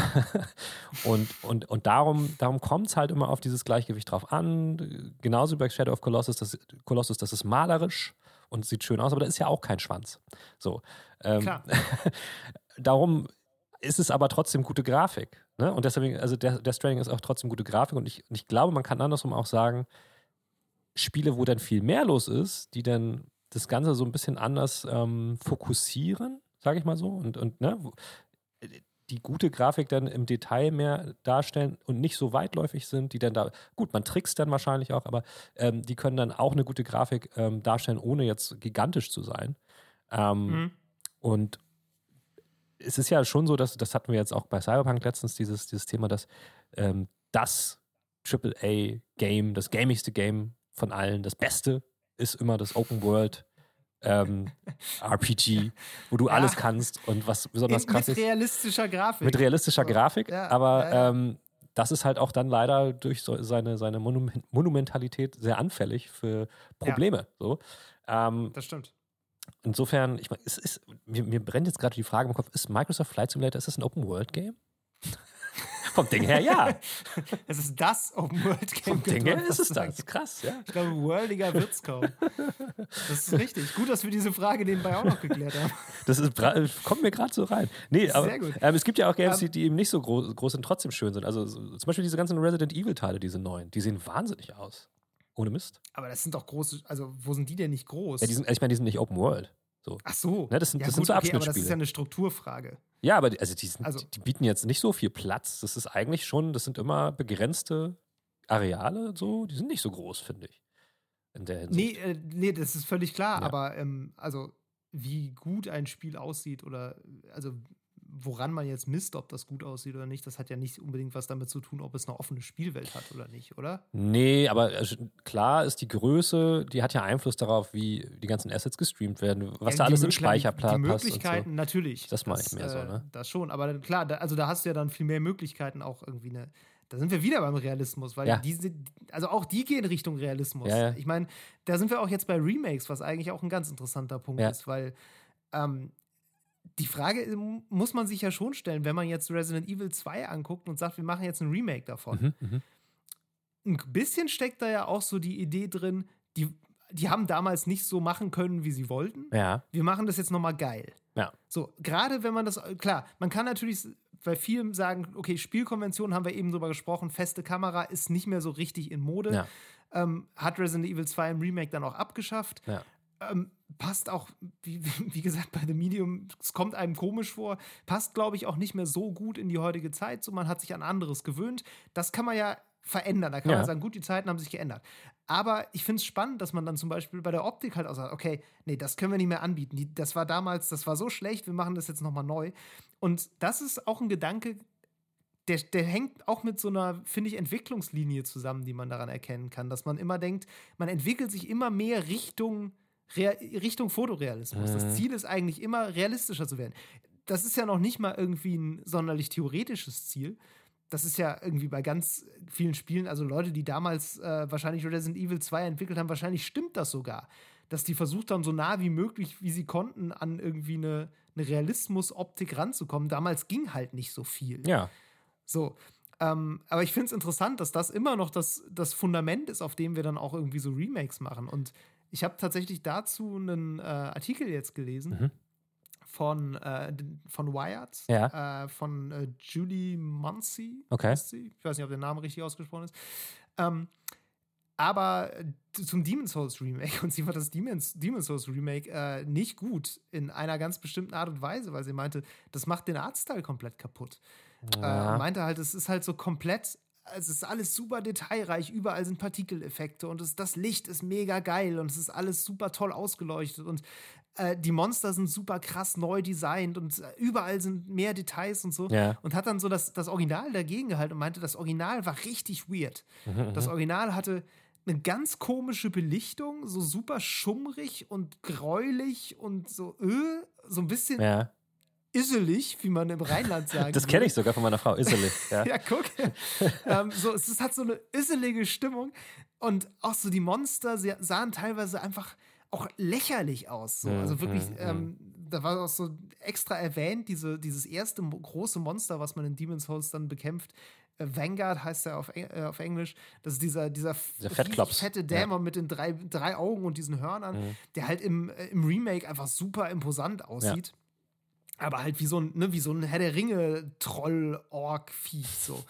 [SPEAKER 2] und und, und darum, darum kommt es halt immer auf dieses Gleichgewicht drauf an. Genauso wie bei Shadow of Colossus, das, Colossus, das ist malerisch und sieht schön aus, aber da ist ja auch kein Schwanz. So. Ähm,
[SPEAKER 1] Klar.
[SPEAKER 2] darum ist es aber trotzdem gute Grafik. Ne? Und deswegen, also der, Stranding ist auch trotzdem gute Grafik und ich, und ich glaube, man kann andersrum auch sagen, Spiele, wo dann viel mehr los ist, die dann das Ganze so ein bisschen anders ähm, fokussieren, sage ich mal so, und, und ne, die gute Grafik dann im Detail mehr darstellen und nicht so weitläufig sind, die dann da, gut, man trickst dann wahrscheinlich auch, aber ähm, die können dann auch eine gute Grafik ähm, darstellen, ohne jetzt gigantisch zu sein. Ähm,
[SPEAKER 1] Mhm.
[SPEAKER 2] Und es ist ja schon so, dass, das hatten wir jetzt auch bei Cyberpunk letztens, dieses, dieses Thema, dass ähm, das AAA-Game, das gamigste Game von allen, das Beste ist immer das Open World ähm, RPG, wo du
[SPEAKER 1] Ja.
[SPEAKER 2] alles kannst und was besonders
[SPEAKER 1] In,
[SPEAKER 2] krass
[SPEAKER 1] mit
[SPEAKER 2] ist,
[SPEAKER 1] realistischer Grafik.
[SPEAKER 2] mit realistischer Grafik,
[SPEAKER 1] ja,
[SPEAKER 2] aber
[SPEAKER 1] ja.
[SPEAKER 2] Ähm, das ist halt auch dann leider durch so seine, seine Monumen Monumentalität sehr anfällig für Probleme. So. Ähm,
[SPEAKER 1] Das stimmt.
[SPEAKER 2] Insofern, ich meine, es ist, mir, mir brennt jetzt gerade die Frage im Kopf, ist Microsoft Flight Simulator, ist das ein Open-World-Game? Vom Ding her, ja.
[SPEAKER 1] Es ist das Open World Game.
[SPEAKER 2] Vom Ding her ist es das. Krass, ja.
[SPEAKER 1] Ich glaube, worldiger wird es kaum. Das ist richtig. Gut, dass wir diese Frage nebenbei auch noch geklärt haben.
[SPEAKER 2] Das ist, kommt mir gerade so rein. Nee, aber
[SPEAKER 1] Sehr gut.
[SPEAKER 2] Ähm, es gibt ja auch Games,
[SPEAKER 1] Ähm,
[SPEAKER 2] die, die eben nicht so groß, groß sind, trotzdem schön sind. Also so, zum Beispiel diese ganzen Resident Evil-Teile, diese neuen, die sehen wahnsinnig aus. Ohne Mist.
[SPEAKER 1] Aber das sind doch große, also wo sind die denn nicht groß?
[SPEAKER 2] Ja, sind, ich meine, die sind nicht Open World.
[SPEAKER 1] Ach so.
[SPEAKER 2] Ne, das sind-
[SPEAKER 1] ja,
[SPEAKER 2] das sind
[SPEAKER 1] gut,
[SPEAKER 2] so
[SPEAKER 1] okay, aber das ist ja eine Strukturfrage.
[SPEAKER 2] Ja, aber die, also die, sind,
[SPEAKER 1] Also-
[SPEAKER 2] die, die bieten jetzt nicht so viel Platz. Das ist eigentlich schon, das sind immer begrenzte Areale, so. Die sind nicht so groß, finde ich. In der Hinsicht.
[SPEAKER 1] Nee, äh, nee, das ist völlig klar,
[SPEAKER 2] Ja.
[SPEAKER 1] aber ähm, also wie gut ein Spiel aussieht oder also woran man jetzt misst, ob das gut aussieht oder nicht, das hat ja nicht unbedingt was damit zu tun, ob es eine offene Spielwelt hat oder nicht, oder?
[SPEAKER 2] Nee, aber äh, klar ist die Größe, die hat ja Einfluss darauf, wie die ganzen Assets gestreamt werden, was
[SPEAKER 1] Ja,
[SPEAKER 2] da
[SPEAKER 1] die
[SPEAKER 2] alles in
[SPEAKER 1] Möglich-
[SPEAKER 2] Speicherplatz
[SPEAKER 1] Die
[SPEAKER 2] passt.
[SPEAKER 1] Möglichkeiten,
[SPEAKER 2] Und
[SPEAKER 1] natürlich.
[SPEAKER 2] Das meine ich mehr so, ne?
[SPEAKER 1] Das schon, aber klar, da, also da hast du ja dann viel mehr Möglichkeiten auch irgendwie eine. Da sind wir wieder beim Realismus, weil
[SPEAKER 2] Ja.
[SPEAKER 1] die sind, also auch die gehen Richtung Realismus.
[SPEAKER 2] Ja, ja.
[SPEAKER 1] Ich meine, da sind wir auch jetzt bei Remakes, was eigentlich auch ein ganz interessanter Punkt ist, weil ähm, die Frage ist, muss man sich ja schon stellen, wenn man jetzt Resident Evil 2 anguckt und sagt, wir machen jetzt ein Remake davon.
[SPEAKER 2] Mhm, mhm.
[SPEAKER 1] Ein bisschen steckt da ja auch so die Idee drin, die, die haben damals nicht so machen können, wie sie wollten
[SPEAKER 2] Ja,
[SPEAKER 1] wir machen das jetzt nochmal geil.
[SPEAKER 2] Ja.
[SPEAKER 1] So, gerade wenn man das, klar, man kann natürlich bei vielen sagen, okay, Spielkonvention haben wir eben drüber gesprochen, feste Kamera ist nicht mehr so richtig in Mode.
[SPEAKER 2] Ja.
[SPEAKER 1] Ähm, hat Resident Evil 2 im Remake dann auch abgeschafft.
[SPEAKER 2] Ja.
[SPEAKER 1] Ähm, passt auch, wie, wie gesagt, bei The Medium, es kommt einem komisch vor, passt, glaube ich, auch nicht mehr so gut in die heutige Zeit. So, man hat sich an anderes gewöhnt. Das kann man ja verändern. Da kann
[SPEAKER 2] Ja.
[SPEAKER 1] man sagen, gut, die Zeiten haben sich geändert. Aber ich finde es spannend, dass man dann zum Beispiel bei der Optik halt auch sagt, okay, nee, das können wir nicht mehr anbieten. Die, das war damals, das war so schlecht, wir machen das jetzt nochmal neu. Und das ist auch ein Gedanke, der, der hängt auch mit so einer, finde ich, Entwicklungslinie zusammen, die man daran erkennen kann, dass man immer denkt, man entwickelt sich immer mehr Richtung, Rea Richtung Fotorealismus.
[SPEAKER 2] Mhm.
[SPEAKER 1] Das Ziel ist eigentlich immer realistischer zu werden. Das ist ja noch nicht mal irgendwie ein sonderlich theoretisches Ziel. Das ist ja irgendwie bei ganz vielen Spielen, also Leute, die damals äh, wahrscheinlich Resident Evil 2 entwickelt haben, wahrscheinlich stimmt das sogar. Dass die versucht haben, so nah wie möglich, wie sie konnten, an irgendwie eine, eine Realismus-Optik ranzukommen. Damals ging halt nicht so viel.
[SPEAKER 2] ja.
[SPEAKER 1] So. Ähm, aber ich finde es interessant, dass das immer noch das, das Fundament ist, auf dem wir dann auch irgendwie so Remakes machen. Und ich habe tatsächlich dazu einen äh, Artikel jetzt gelesen.
[SPEAKER 2] Mhm.
[SPEAKER 1] Von, äh, von Wired,
[SPEAKER 2] Ja.
[SPEAKER 1] äh, von äh, Julie Muncy.
[SPEAKER 2] Okay.
[SPEAKER 1] sie. Ich weiß nicht, ob der Name richtig ausgesprochen ist. Ähm, aber äh, zum Demon's Souls Remake und sie fand das Demon's, Demon's Souls Remake äh, nicht gut in einer ganz bestimmten Art und Weise, weil sie meinte, das macht den Artstyle komplett kaputt.
[SPEAKER 2] Ja.
[SPEAKER 1] Äh, meinte halt, es ist halt so komplett, es ist alles super detailreich, überall sind Partikeleffekte und es, das Licht ist mega geil und es ist alles super toll ausgeleuchtet und äh, die Monster sind super krass neu designt und äh, überall sind mehr Details und so.
[SPEAKER 2] Ja.
[SPEAKER 1] Und hat dann so das, das Original dagegen gehalten und meinte, das Original war richtig weird.
[SPEAKER 2] Mhm,
[SPEAKER 1] Das Original hatte eine ganz komische Belichtung, so super schummrig und gräulich und so, äh, so ein bisschen
[SPEAKER 2] ja.
[SPEAKER 1] Isselig, wie man im Rheinland sagt.
[SPEAKER 2] Das kenne ich sogar von meiner Frau, Iseli. Ja.
[SPEAKER 1] Ja, guck. ähm, so, es, es hat so eine isselige Stimmung. Und auch so die Monster sie sahen teilweise einfach auch lächerlich aus. So. Also wirklich,
[SPEAKER 2] mhm,
[SPEAKER 1] ähm, da war auch so extra erwähnt, diese, dieses erste große Monster, was man in Demon's Souls dann bekämpft. Äh, Vanguard heißt er auf, Eng- äh, auf Englisch. Das ist dieser, dieser,
[SPEAKER 2] Dieser
[SPEAKER 1] fette Dämon mit den drei, drei Augen und diesen Hörnern,
[SPEAKER 2] Mhm.
[SPEAKER 1] der halt im, äh, im Remake einfach super imposant aussieht. Aber halt wie so ein, ne, wie so ein Herr der Ringe Troll Ork Viech so.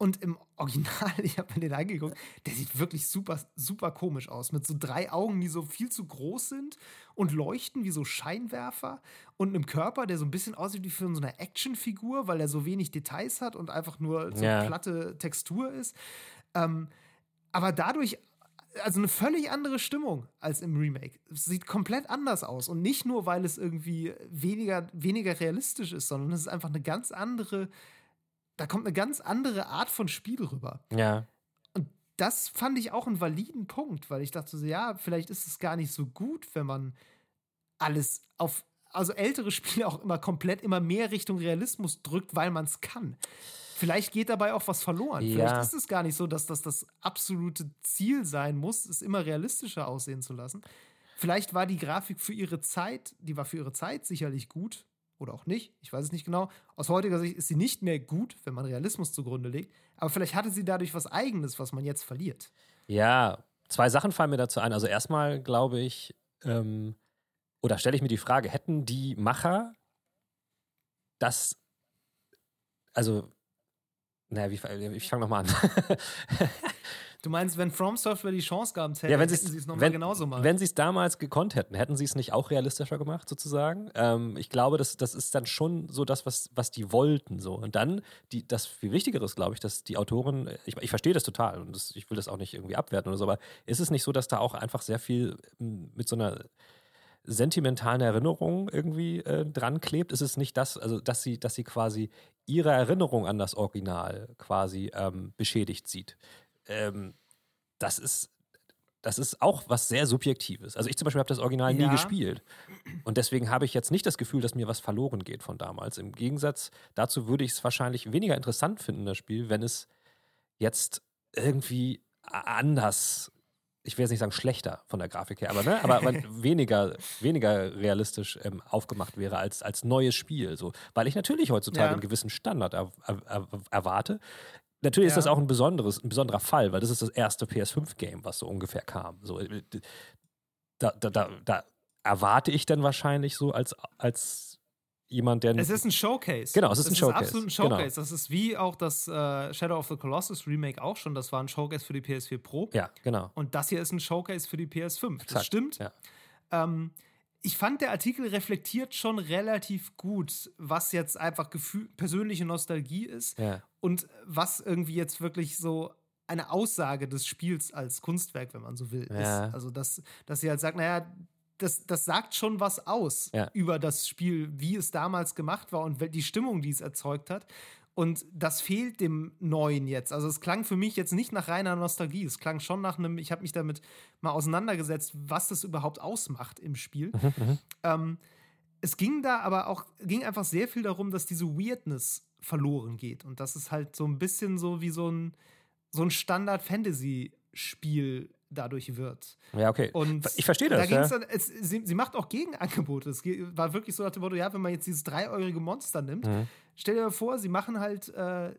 [SPEAKER 1] Und im Original, ich habe mir den angeguckt, der sieht wirklich super super komisch aus mit so drei Augen, die so viel zu groß sind und leuchten wie so Scheinwerfer und einem Körper, der so ein bisschen aussieht wie von so einer Actionfigur, weil er so wenig Details hat und einfach nur so
[SPEAKER 2] Ja.
[SPEAKER 1] platte Textur ist. Ähm, aber dadurch also eine völlig andere Stimmung als im Remake. Es sieht komplett anders aus. Und nicht nur, weil es irgendwie weniger, weniger realistisch ist, sondern es ist einfach eine ganz andere, da kommt eine ganz andere Art von Spiel rüber.
[SPEAKER 2] ja.
[SPEAKER 1] Und das fand ich auch einen validen Punkt, weil ich dachte so, ja, vielleicht ist es gar nicht so gut, wenn man alles auf, also ältere Spiele auch immer komplett immer mehr Richtung Realismus drückt, weil man es kann. Vielleicht geht dabei auch was verloren.
[SPEAKER 2] Ja.
[SPEAKER 1] Vielleicht ist es gar nicht so, dass das das absolute Ziel sein muss, es immer realistischer aussehen zu lassen. Vielleicht war die Grafik für ihre Zeit, die war für ihre Zeit sicherlich gut oder auch nicht. Ich weiß es nicht genau. Aus heutiger Sicht ist sie nicht mehr gut, wenn man Realismus zugrunde legt. Aber vielleicht hatte sie dadurch was Eigenes, was man jetzt verliert.
[SPEAKER 2] Ja, zwei Sachen fallen mir dazu ein. Also erstmal glaube ich, ähm, oder stelle ich mir die Frage, hätten die Macher das, also, naja, wie, ich fange nochmal an.
[SPEAKER 1] Du meinst, wenn From Software die Chance gehabt hätte,
[SPEAKER 2] Ja, wenn
[SPEAKER 1] hätten sie es nochmal genauso machen.
[SPEAKER 2] Wenn sie es damals gekonnt hätten, hätten sie es nicht auch realistischer gemacht, sozusagen? Ähm, ich glaube, das, das ist dann schon so das, was, was die wollten. So. Und dann, die, das viel Wichtigere ist, glaube ich, dass die Autoren, ich, ich verstehe das total und das, ich will das auch nicht irgendwie abwerten oder so, aber ist es nicht so, dass da auch einfach sehr viel m, mit so einer sentimentalen Erinnerung irgendwie äh, dran klebt? Ist es nicht das, also dass sie, dass sie quasi ihre Erinnerung an das Original quasi ähm, beschädigt sieht? Ähm, das ist das ist auch was sehr Subjektives. Also ich zum Beispiel habe das Original nie
[SPEAKER 1] Ja.
[SPEAKER 2] gespielt. Und deswegen habe ich jetzt nicht das Gefühl, dass mir was verloren geht von damals. Im Gegensatz dazu würde ich es wahrscheinlich weniger interessant finden, das Spiel, wenn es jetzt irgendwie anders, ich will jetzt nicht sagen schlechter von der Grafik her, aber, ne, aber, aber weniger, weniger realistisch ähm, aufgemacht wäre als, als neues Spiel. So. Weil ich natürlich heutzutage
[SPEAKER 1] Ja.
[SPEAKER 2] einen gewissen Standard er, er, er, erwarte. Natürlich ist
[SPEAKER 1] Ja.
[SPEAKER 2] das auch ein besonderes, ein besonderer Fall, weil das ist das erste PS5-Game, was so ungefähr kam. So, da, da, da, da erwarte ich dann wahrscheinlich so als, als jemand, der.
[SPEAKER 1] es ist ein Showcase.
[SPEAKER 2] Genau, es ist ein Showcase.
[SPEAKER 1] absolut ein
[SPEAKER 2] Genau.
[SPEAKER 1] Showcase. Das ist wie auch das äh, Shadow of the Colossus Remake auch schon. Das war ein Showcase für die PS4 Pro.
[SPEAKER 2] ja, genau.
[SPEAKER 1] Und das hier ist ein Showcase für die PS5. Das
[SPEAKER 2] Exakt,
[SPEAKER 1] stimmt.
[SPEAKER 2] ja.
[SPEAKER 1] Ähm, ich fand, der Artikel reflektiert schon relativ gut, was jetzt einfach Gefühl, persönliche Nostalgie ist
[SPEAKER 2] Ja.
[SPEAKER 1] und was irgendwie jetzt wirklich so eine Aussage des Spiels als Kunstwerk, wenn man so will,
[SPEAKER 2] Ja.
[SPEAKER 1] ist. Also, dass, dass sie halt sagt, naja, das, das sagt schon was aus
[SPEAKER 2] Ja.
[SPEAKER 1] über das Spiel, wie es damals gemacht war und die Stimmung, die es erzeugt hat. Und das fehlt dem Neuen jetzt. Also es klang für mich jetzt nicht nach reiner Nostalgie. Es klang schon nach einem, ich habe mich damit mal auseinandergesetzt, was das überhaupt ausmacht im Spiel. Ähm, es ging da aber auch, ging einfach sehr viel darum, dass diese Weirdness verloren geht. Und dass es halt so ein bisschen so wie so ein, so ein Standard-Fantasy-Spiel dadurch wird.
[SPEAKER 2] Ja, okay.
[SPEAKER 1] Und
[SPEAKER 2] ich verstehe das.
[SPEAKER 1] Da
[SPEAKER 2] ja.
[SPEAKER 1] dann, es, sie, sie, macht auch Gegenangebote. Es war wirklich so nach dem Motto, ja, wenn man jetzt dieses dreieurige Monster nimmt, mhm. stell dir vor, sie machen halt, äh,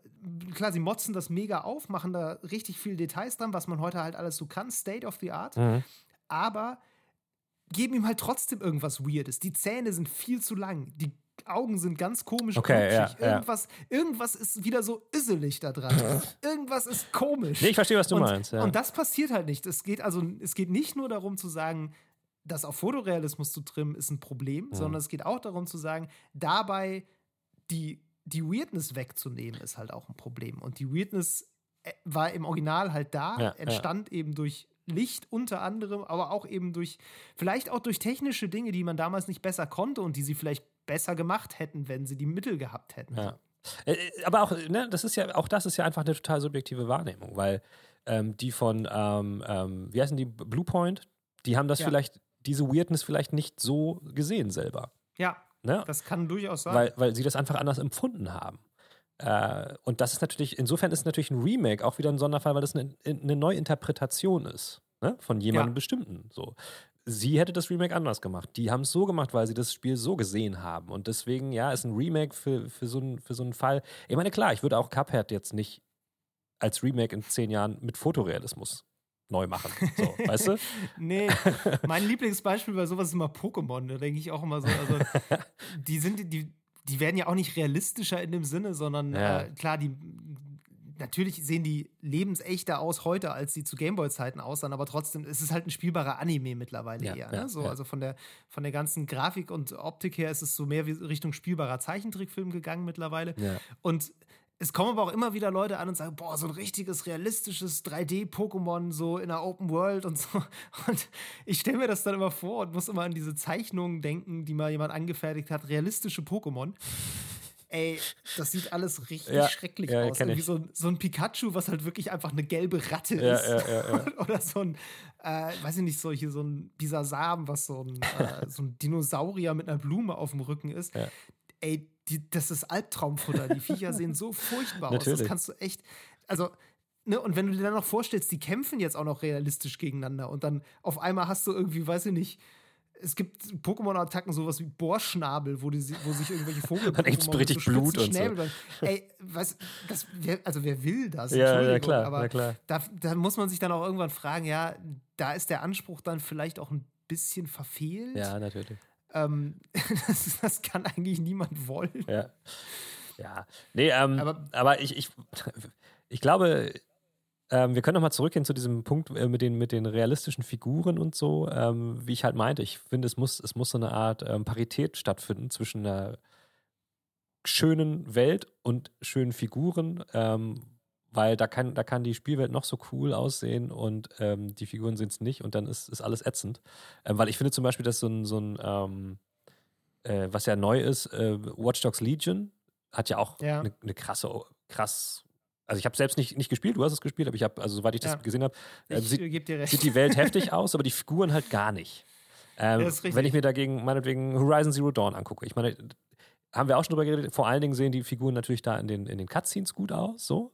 [SPEAKER 1] klar, sie motzen das mega auf, machen da richtig viel Details dran, was man heute halt alles so kann, State of the Art. Mhm. Aber geben ihm halt trotzdem irgendwas Weirdes. Die Zähne sind viel zu lang. Die Augen sind ganz komisch
[SPEAKER 2] okay, ja,
[SPEAKER 1] irgendwas, ja. irgendwas ist wieder so üsselig da dran. irgendwas ist komisch.
[SPEAKER 2] Nee, ich verstehe, was du
[SPEAKER 1] und,
[SPEAKER 2] meinst. Ja.
[SPEAKER 1] Und das passiert halt nicht. Es geht also, es geht nicht nur darum zu sagen, das auf Fotorealismus zu trimmen, ist ein Problem, sondern es geht auch darum zu sagen, dabei die, die Weirdness wegzunehmen, ist halt auch ein Problem. Und die Weirdness äh, war im Original halt da, entstand eben durch Licht unter anderem, aber auch eben durch, vielleicht auch durch technische Dinge, die man damals nicht besser konnte und die sie vielleicht besser gemacht hätten, wenn sie die Mittel gehabt hätten.
[SPEAKER 2] Ja. Äh, äh, aber auch, ne, das ist ja, auch das ist ja einfach eine total subjektive Wahrnehmung, weil ähm, die von, ähm, ähm, wie heißen die, Bluepoint, die haben das ja. vielleicht, diese Weirdness vielleicht nicht so gesehen selber.
[SPEAKER 1] Ja, ne? das kann durchaus sein.
[SPEAKER 2] Weil, weil sie das einfach anders empfunden haben. Äh, und das ist natürlich, insofern ist natürlich ein Remake auch wieder ein Sonderfall, weil das eine, eine Neuinterpretation ist. Ne? Von jemandem ja. bestimmten. So. Sie hätte das Remake anders gemacht. Die haben es so gemacht, weil sie das Spiel so gesehen haben. Und deswegen, ja, ist ein Remake für, für, so, ein, für so einen Fall. Ich meine, klar, ich würde auch Cuphead jetzt nicht als Remake in zehn Jahren mit Fotorealismus neu machen. So, weißt du?
[SPEAKER 1] nee, mein Lieblingsbeispiel bei sowas ist immer Pokémon. Da denke ich auch immer so, also die sind, die, die werden ja auch nicht realistischer in dem Sinne, sondern ja. äh, klar, die natürlich sehen die lebensechter aus heute, als sie zu Gameboy-Zeiten aussahen, aber trotzdem ist es halt ein spielbarer Anime mittlerweile ja, eher. Ne? so, ja. Also von der, von der ganzen Grafik und Optik her ist es so mehr wie Richtung spielbarer Zeichentrickfilm gegangen mittlerweile. Und es kommen aber auch immer wieder Leute an und sagen, boah, so ein richtiges, realistisches 3D-Pokémon so in der Open World und so. Und ich stelle mir das dann immer vor und muss immer an diese Zeichnungen denken, die mal jemand angefertigt hat, realistische Pokémon. Ey, das sieht alles richtig ja, schrecklich ja, aus. Irgendwie so, so, ein Pikachu, was halt wirklich einfach eine gelbe Ratte ja, ist. Oder so ein, äh, weiß ich nicht, so hier so ein Bisasam, was so ein, äh, so ein Dinosaurier mit einer Blume auf dem Rücken ist. Ey, die, das ist Albtraumfutter. Die Viecher sehen so furchtbar aus. Das kannst du echt. Also, ne, und wenn du dir dann noch vorstellst, die kämpfen jetzt auch noch realistisch gegeneinander und dann auf einmal hast du irgendwie, weiß ich nicht, es gibt Pokémon-Attacken, sowas wie Bohrschnabel, wo, die, wo sich irgendwelche Vogel.
[SPEAKER 2] Dann echt richtig so Blut und so.
[SPEAKER 1] Ey, was, das, wer, also wer will das?
[SPEAKER 2] Ja, ja klar.
[SPEAKER 1] Aber
[SPEAKER 2] klar.
[SPEAKER 1] Da, da muss man sich dann auch irgendwann fragen, ja, da ist der Anspruch dann vielleicht auch ein bisschen verfehlt.
[SPEAKER 2] Ja, natürlich.
[SPEAKER 1] Ähm, das, das, kann eigentlich niemand wollen.
[SPEAKER 2] Ja. Ja. Nee, ähm, aber, aber ich, ich, ich glaube, ähm, wir können nochmal zurückgehen zu diesem Punkt äh, mit, den, mit den realistischen Figuren und so. Ähm, wie ich halt meinte, ich finde, es muss, es muss so eine Art ähm, Parität stattfinden zwischen einer schönen Welt und schönen Figuren, ähm, weil da kann, da kann die Spielwelt noch so cool aussehen und ähm, die Figuren sind es nicht und dann ist, ist alles ätzend. Ähm, weil ich finde zum Beispiel, dass so ein, so ein äh, was ja neu ist, äh, Watch Dogs Legion hat ja auch eine ja. ne krasse, krass also ich habe selbst nicht, nicht gespielt, du hast es gespielt, aber ich habe, also soweit ich das ja. gesehen habe, äh, sieht, sieht, die Welt heftig aus, aber die Figuren halt gar nicht. Ähm, wenn ich mir dagegen meinetwegen Horizon Zero Dawn angucke, ich meine, haben wir auch schon drüber geredet, vor allen Dingen sehen die Figuren natürlich da in den, in den Cutscenes gut aus, so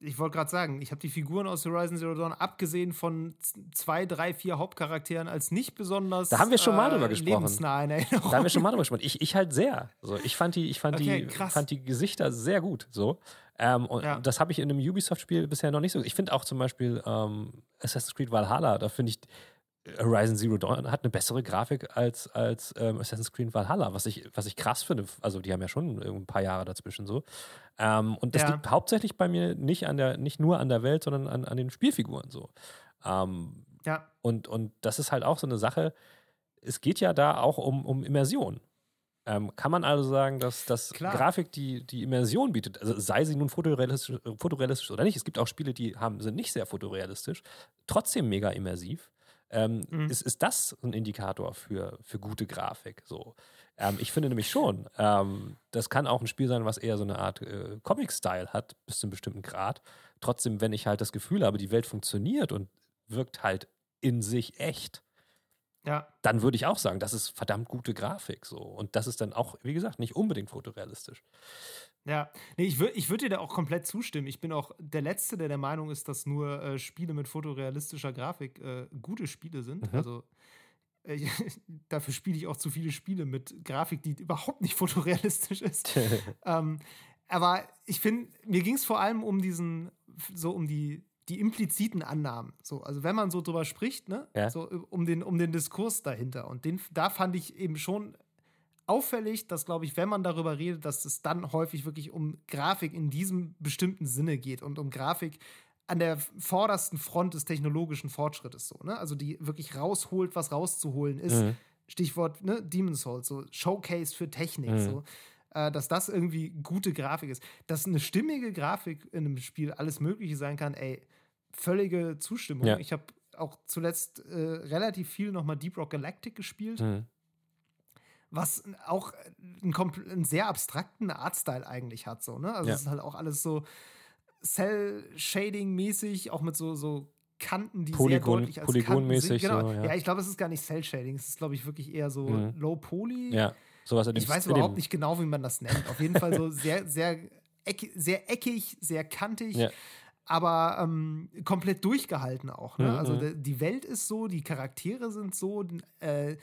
[SPEAKER 1] ich wollte gerade sagen, ich habe die Figuren aus Horizon Zero Dawn, abgesehen von zwei, drei, vier Hauptcharakteren, als nicht besonders.
[SPEAKER 2] Da haben wir schon mal drüber äh, gesprochen.
[SPEAKER 1] Da haben
[SPEAKER 2] wir schon mal drüber gesprochen. Ich, ich halt sehr. So, ich fand die, ich fand okay, die, fand die Gesichter sehr gut. So. Ähm, und ja. das habe ich in einem Ubisoft-Spiel bisher noch nicht so. Ich finde auch zum Beispiel ähm, Assassin's Creed Valhalla, da finde ich Horizon Zero Dawn hat eine bessere Grafik als, als ähm, Assassin's Creed Valhalla, was ich, was ich krass finde. Also die haben ja schon ein paar Jahre dazwischen so. Ähm, und das ja. liegt hauptsächlich bei mir nicht an der, nicht nur an der Welt, sondern an, an den Spielfiguren so. Ähm,
[SPEAKER 1] ja.
[SPEAKER 2] Und, und das ist halt auch so eine Sache. Es geht ja da auch um, um Immersion. Ähm, kann man also sagen, dass, dass Grafik die, die Immersion bietet, also sei sie nun fotorealistisch, fotorealistisch oder nicht, es gibt auch Spiele, die haben, sind nicht sehr fotorealistisch, trotzdem mega immersiv. Ähm, mhm. ist, ist das ein Indikator für, für gute Grafik? So. Ähm, ich finde nämlich schon, ähm, das kann auch ein Spiel sein, was eher so eine Art äh, Comic-Style hat, bis zu einem bestimmten Grad. Trotzdem, wenn ich halt das Gefühl habe, die Welt funktioniert und wirkt halt in sich echt,
[SPEAKER 1] Ja.
[SPEAKER 2] dann würde ich auch sagen, das ist verdammt gute Grafik so. Und das ist dann auch, wie gesagt, nicht unbedingt fotorealistisch.
[SPEAKER 1] Ja, nee, ich würde ich würd dir da auch komplett zustimmen. Ich bin auch der Letzte, der der Meinung ist, dass nur äh, Spiele mit fotorealistischer Grafik äh, gute Spiele sind.
[SPEAKER 2] Mhm.
[SPEAKER 1] Also äh, dafür spiele ich auch zu viele Spiele mit Grafik, die überhaupt nicht fotorealistisch ist. ähm, aber ich finde, mir ging es vor allem um diesen, so um die, die impliziten Annahmen. So, also wenn man so drüber spricht, ne,
[SPEAKER 2] Ja.
[SPEAKER 1] so äh, um den, um den Diskurs dahinter. Und den, da fand ich eben schon auffällig, dass, glaube ich, wenn man darüber redet, dass es dann häufig wirklich um Grafik in diesem bestimmten Sinne geht und um Grafik an der vordersten Front des technologischen Fortschrittes so, ne? Also die wirklich rausholt, was rauszuholen ist.
[SPEAKER 2] Mhm.
[SPEAKER 1] Stichwort ne, Demon's Souls, so Showcase für Technik,
[SPEAKER 2] Mhm.
[SPEAKER 1] so. Äh, dass das irgendwie gute Grafik ist. Dass eine stimmige Grafik in einem Spiel alles Mögliche sein kann, ey, völlige Zustimmung.
[SPEAKER 2] Ja.
[SPEAKER 1] Ich habe auch zuletzt äh, relativ viel nochmal Deep Rock Galactic gespielt
[SPEAKER 2] Mhm.
[SPEAKER 1] was auch einen, einen sehr abstrakten Artstyle eigentlich hat. So, ne? Also
[SPEAKER 2] Ja.
[SPEAKER 1] es ist halt auch alles so Cell-Shading-mäßig, auch mit so, so Kanten, die sehr
[SPEAKER 2] Polygon-
[SPEAKER 1] deutlich als
[SPEAKER 2] Polygonmäßig
[SPEAKER 1] Kanten sind. Genau.
[SPEAKER 2] so, ja.
[SPEAKER 1] ich glaube, es ist gar nicht Cell-Shading, es ist, glaube ich, wirklich eher so
[SPEAKER 2] Mhm.
[SPEAKER 1] Low-Poly.
[SPEAKER 2] Ja, sowas in
[SPEAKER 1] Ich weiß
[SPEAKER 2] dem-
[SPEAKER 1] überhaupt nicht genau, wie man das nennt. Auf jeden Fall so sehr, sehr, eck, sehr eckig, sehr kantig.
[SPEAKER 2] Ja.
[SPEAKER 1] Aber ähm, komplett durchgehalten auch. Ne?
[SPEAKER 2] Mhm,
[SPEAKER 1] Also die Welt ist so, die Charaktere sind so. Äh,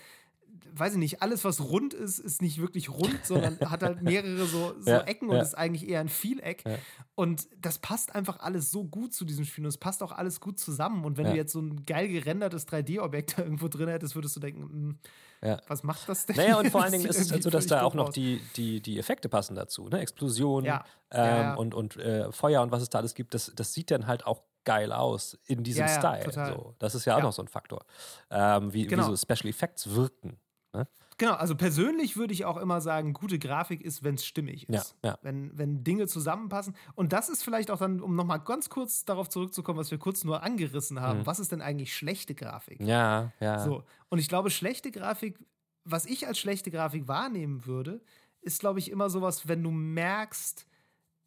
[SPEAKER 1] weiß ich nicht, alles, was rund ist, ist nicht wirklich rund, sondern hat halt mehrere so, so
[SPEAKER 2] Ja,
[SPEAKER 1] Ecken und
[SPEAKER 2] ja.
[SPEAKER 1] ist eigentlich eher ein Vieleck.
[SPEAKER 2] Ja.
[SPEAKER 1] Und das passt einfach alles so gut zu diesem Spiel und es passt auch alles gut zusammen. Und wenn du jetzt so ein geil gerendertes 3D-Objekt da irgendwo drin hättest, würdest du denken, hm,
[SPEAKER 2] Ja.
[SPEAKER 1] was macht das denn?
[SPEAKER 2] Naja, und vor allen Dingen ist es halt so, dass da auch noch
[SPEAKER 1] aus.
[SPEAKER 2] die, die, die Effekte passen dazu. Ne? Explosionen
[SPEAKER 1] Ja.
[SPEAKER 2] ähm, und, und äh, Feuer und was es da alles gibt, das, das sieht dann halt auch geil aus in diesem Style. So. Das ist ja auch noch so ein Faktor. Ähm, wie,
[SPEAKER 1] Genau.
[SPEAKER 2] wie so Special Effects wirken.
[SPEAKER 1] Genau, also persönlich würde ich auch immer sagen, gute Grafik ist, wenn es stimmig
[SPEAKER 2] Ja,
[SPEAKER 1] ist.
[SPEAKER 2] ja.
[SPEAKER 1] Wenn, wenn Dinge zusammenpassen. Und das ist vielleicht auch dann, um nochmal ganz kurz darauf zurückzukommen, was wir kurz nur angerissen haben.
[SPEAKER 2] Mhm.
[SPEAKER 1] Was ist denn eigentlich schlechte Grafik?
[SPEAKER 2] Ja, ja.
[SPEAKER 1] So. Und ich glaube, schlechte Grafik, was ich als schlechte Grafik wahrnehmen würde, ist, glaube ich, immer sowas, wenn du merkst,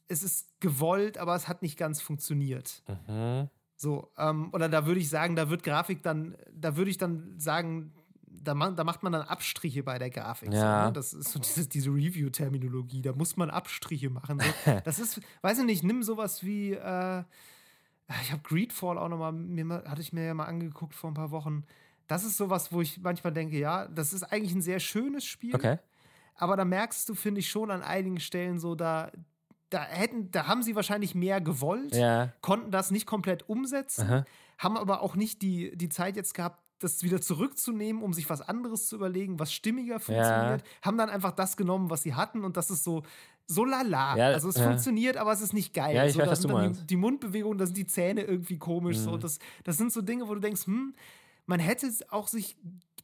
[SPEAKER 1] es ist gewollt, aber es hat nicht ganz funktioniert.
[SPEAKER 2] Mhm.
[SPEAKER 1] So, ähm, oder da würde ich sagen, da wird Grafik dann, da würde ich dann sagen, da, ma da macht man dann Abstriche bei der Grafik. So,
[SPEAKER 2] Ja.
[SPEAKER 1] ne? Das ist so diese, diese Review-Terminologie, da muss man Abstriche machen. So. Das ist, weiß ich nicht, nimm sowas wie, äh, ich habe Greedfall auch nochmal, hatte ich mir ja mal angeguckt vor ein paar Wochen. Das ist sowas, wo ich manchmal denke, ja, das ist eigentlich ein sehr schönes Spiel.
[SPEAKER 2] Okay.
[SPEAKER 1] Aber da merkst du, finde ich, schon an einigen Stellen so, da, da hätten, da haben sie wahrscheinlich mehr gewollt
[SPEAKER 2] Ja.
[SPEAKER 1] konnten das nicht komplett umsetzen,
[SPEAKER 2] Aha.
[SPEAKER 1] haben aber auch nicht die, die Zeit jetzt gehabt, das wieder zurückzunehmen, um sich was anderes zu überlegen, was stimmiger funktioniert. Haben dann einfach das genommen, was sie hatten und das ist so, so lala.
[SPEAKER 2] Ja,
[SPEAKER 1] also es
[SPEAKER 2] ja.
[SPEAKER 1] funktioniert, aber es ist nicht geil.
[SPEAKER 2] Ja, ich
[SPEAKER 1] so,
[SPEAKER 2] weiß,
[SPEAKER 1] da
[SPEAKER 2] was
[SPEAKER 1] sind
[SPEAKER 2] du
[SPEAKER 1] dann die,
[SPEAKER 2] meinst. Mhm.
[SPEAKER 1] die Mundbewegungen, da sind die Zähne irgendwie komisch. So. Das, das sind so Dinge, wo du denkst, hm, man hätte auch sich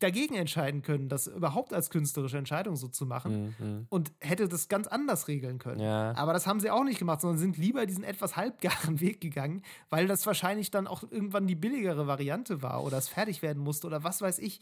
[SPEAKER 1] dagegen entscheiden können, das überhaupt als künstlerische Entscheidung so zu machen
[SPEAKER 2] Mhm.
[SPEAKER 1] und hätte das ganz anders regeln können.
[SPEAKER 2] Ja.
[SPEAKER 1] Aber das haben sie auch nicht gemacht, sondern sind lieber diesen etwas halbgaren Weg gegangen, weil das wahrscheinlich dann auch irgendwann die billigere Variante war oder es fertig werden musste oder was weiß ich.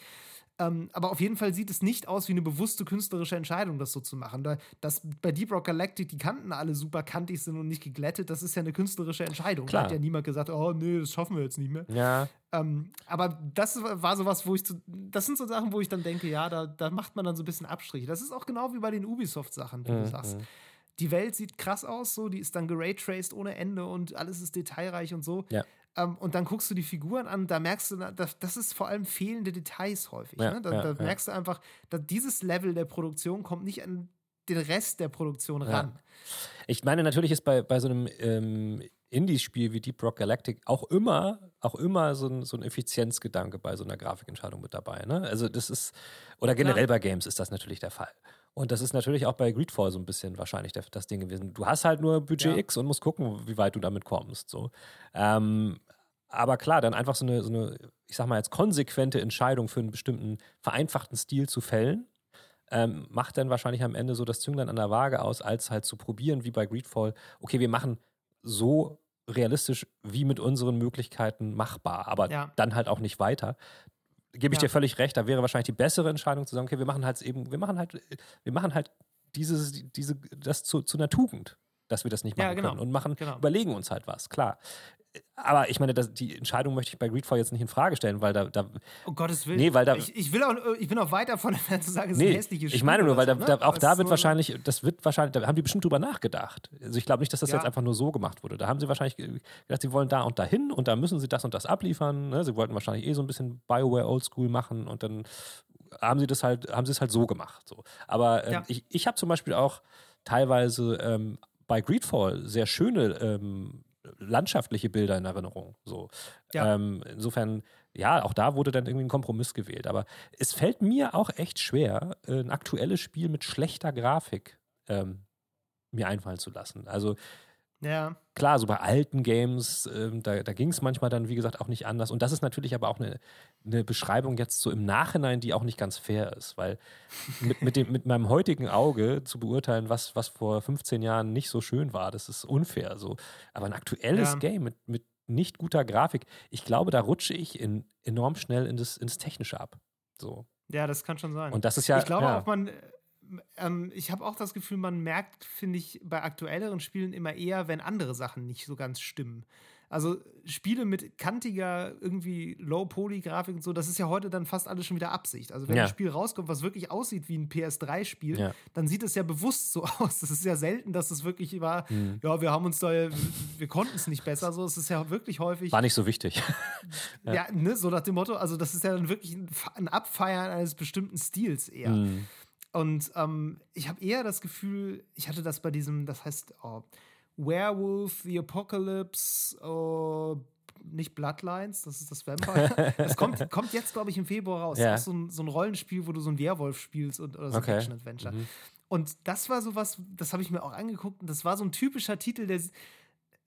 [SPEAKER 1] Ähm, aber auf jeden Fall sieht es nicht aus wie eine bewusste künstlerische Entscheidung, das so zu machen. Da, dass bei Deep Rock Galactic die Kanten alle super kantig sind und nicht geglättet, das ist ja eine künstlerische Entscheidung. Da
[SPEAKER 2] Klar.
[SPEAKER 1] hat ja niemand gesagt, oh nee, das schaffen wir jetzt nicht mehr.
[SPEAKER 2] Ja.
[SPEAKER 1] Ähm, aber das war sowas, wo ich zu, das sind so Sachen, wo ich dann denke, ja, da, da macht man dann so ein bisschen Abstriche. Das ist auch genau wie bei den Ubisoft-Sachen, wie
[SPEAKER 2] Mhm,
[SPEAKER 1] du sagst. Die Welt sieht krass aus, so, die ist dann geraytraced ohne Ende und alles ist detailreich und so.
[SPEAKER 2] Ja.
[SPEAKER 1] Ähm, und dann guckst du die Figuren an, da merkst du, das, das ist vor allem fehlende Details häufig.
[SPEAKER 2] Ja,
[SPEAKER 1] ne? da,
[SPEAKER 2] ja,
[SPEAKER 1] da merkst du einfach, dass dieses Level der Produktion kommt nicht an den Rest der Produktion ran.
[SPEAKER 2] Ich meine, natürlich ist bei, bei so einem ähm, Indie-Spiel wie Deep Rock Galactic auch immer, auch immer so ein, so ein Effizienzgedanke bei so einer Grafikentscheidung mit dabei. Ne? Also das ist, oder generell bei Games ist das natürlich der Fall. Und das ist natürlich auch bei Greedfall so ein bisschen wahrscheinlich das Ding gewesen. Du hast halt nur Budget
[SPEAKER 1] Ja.
[SPEAKER 2] X und musst gucken, wie weit du damit kommst. So. Ähm, aber klar, dann einfach so eine, so eine, ich sag mal jetzt konsequente Entscheidung für einen bestimmten vereinfachten Stil zu fällen, ähm, macht dann wahrscheinlich am Ende so das Zünglein an der Waage aus, als halt zu probieren, wie bei Greedfall, okay, wir machen so realistisch wie mit unseren Möglichkeiten machbar, aber
[SPEAKER 1] Ja.
[SPEAKER 2] dann halt auch nicht weiter. Gebe ich
[SPEAKER 1] Ja.
[SPEAKER 2] dir völlig recht, da wäre wahrscheinlich die bessere Entscheidung zu sagen, okay, wir machen halt eben, wir machen halt, wir machen halt dieses, diese, das zu, zu einer Tugend. Dass wir das nicht machen
[SPEAKER 1] Ja, genau.
[SPEAKER 2] können und machen,
[SPEAKER 1] Genau.
[SPEAKER 2] überlegen uns halt was, klar. Aber ich meine, das, die Entscheidung möchte ich bei Greedfall jetzt nicht in Frage stellen, weil da, da
[SPEAKER 1] Um Gottes Willen.
[SPEAKER 2] Nee, weil da-
[SPEAKER 1] ich, ich, will auch, ich bin auch weit davon entfernt zu sagen, es ist
[SPEAKER 2] Nee,
[SPEAKER 1] ein hässliches Spiel.
[SPEAKER 2] ich meine nur, weil da, da,
[SPEAKER 1] ne?
[SPEAKER 2] auch da
[SPEAKER 1] Das
[SPEAKER 2] wird
[SPEAKER 1] so-
[SPEAKER 2] wahrscheinlich, das wird wahrscheinlich, da haben die bestimmt drüber nachgedacht. Also ich glaube nicht, dass das
[SPEAKER 1] Ja.
[SPEAKER 2] jetzt einfach nur so gemacht wurde. Da haben sie wahrscheinlich ge- gedacht, sie wollen da und dahin und da müssen sie das und das abliefern. Ne? Sie wollten wahrscheinlich eh so ein bisschen Bioware Oldschool machen und dann haben sie das halt, haben sie es halt so gemacht. So. Aber ähm,
[SPEAKER 1] Ja.
[SPEAKER 2] ich, ich habe zum Beispiel auch teilweise ähm, bei Greedfall sehr schöne ähm, landschaftliche Bilder in Erinnerung. So.
[SPEAKER 1] Ja.
[SPEAKER 2] Ähm, insofern, ja, auch da wurde dann irgendwie ein Kompromiss gewählt. Aber es fällt mir auch echt schwer, ein aktuelles Spiel mit schlechter Grafik ähm, mir einfallen zu lassen. Also
[SPEAKER 1] Ja,
[SPEAKER 2] klar, so bei alten Games, ähm, da, da ging es manchmal dann, wie gesagt, auch nicht anders. Und das ist natürlich aber auch eine, eine Beschreibung jetzt so im Nachhinein, die auch nicht ganz fair ist, weil mit, mit, dem, mit meinem heutigen Auge zu beurteilen, was, was vor 15 Jahren nicht so schön war, das ist unfair. So. Aber ein aktuelles
[SPEAKER 1] Ja.
[SPEAKER 2] Game mit, mit nicht guter Grafik, ich glaube, da rutsche ich in, enorm schnell in das, ins Technische ab. So.
[SPEAKER 1] ja, das kann schon sein.
[SPEAKER 2] Und das ist ja.
[SPEAKER 1] ich glaube
[SPEAKER 2] ja.
[SPEAKER 1] auch, man. Äh, Ähm, ich habe auch das Gefühl, man merkt, finde ich, bei aktuelleren Spielen immer eher, wenn andere Sachen nicht so ganz stimmen. Also Spiele mit kantiger, irgendwie Low-Poly-Grafik und so, das ist ja heute dann fast alles schon wieder Absicht. Also wenn
[SPEAKER 2] Ja.
[SPEAKER 1] ein Spiel rauskommt, was wirklich aussieht wie ein PS3-Spiel,
[SPEAKER 2] Ja.
[SPEAKER 1] dann sieht es ja bewusst so aus. Das ist ja selten, dass es wirklich war,
[SPEAKER 2] Mhm.
[SPEAKER 1] ja, wir haben uns da, wir konnten es nicht besser. So, es ist ja wirklich häufig,
[SPEAKER 2] War nicht so wichtig.
[SPEAKER 1] ja, ne, so nach dem Motto, also das ist ja dann wirklich ein Abfeiern eines bestimmten Stils eher.
[SPEAKER 2] Mhm.
[SPEAKER 1] Und ähm, ich habe eher das Gefühl, ich hatte das bei diesem, das heißt oh, Werewolf, The Apocalypse, oh, nicht Bloodlines, das ist das Vampire. das kommt, kommt jetzt, glaube ich, im Februar raus.
[SPEAKER 2] Ja.
[SPEAKER 1] Das ist so ein, so ein Rollenspiel, wo du so einen Werwolf spielst und, oder so
[SPEAKER 2] Okay.
[SPEAKER 1] ein Action-Adventure.
[SPEAKER 2] Mhm.
[SPEAKER 1] Und das war sowas, das habe ich mir auch angeguckt, und das war so ein typischer Titel, der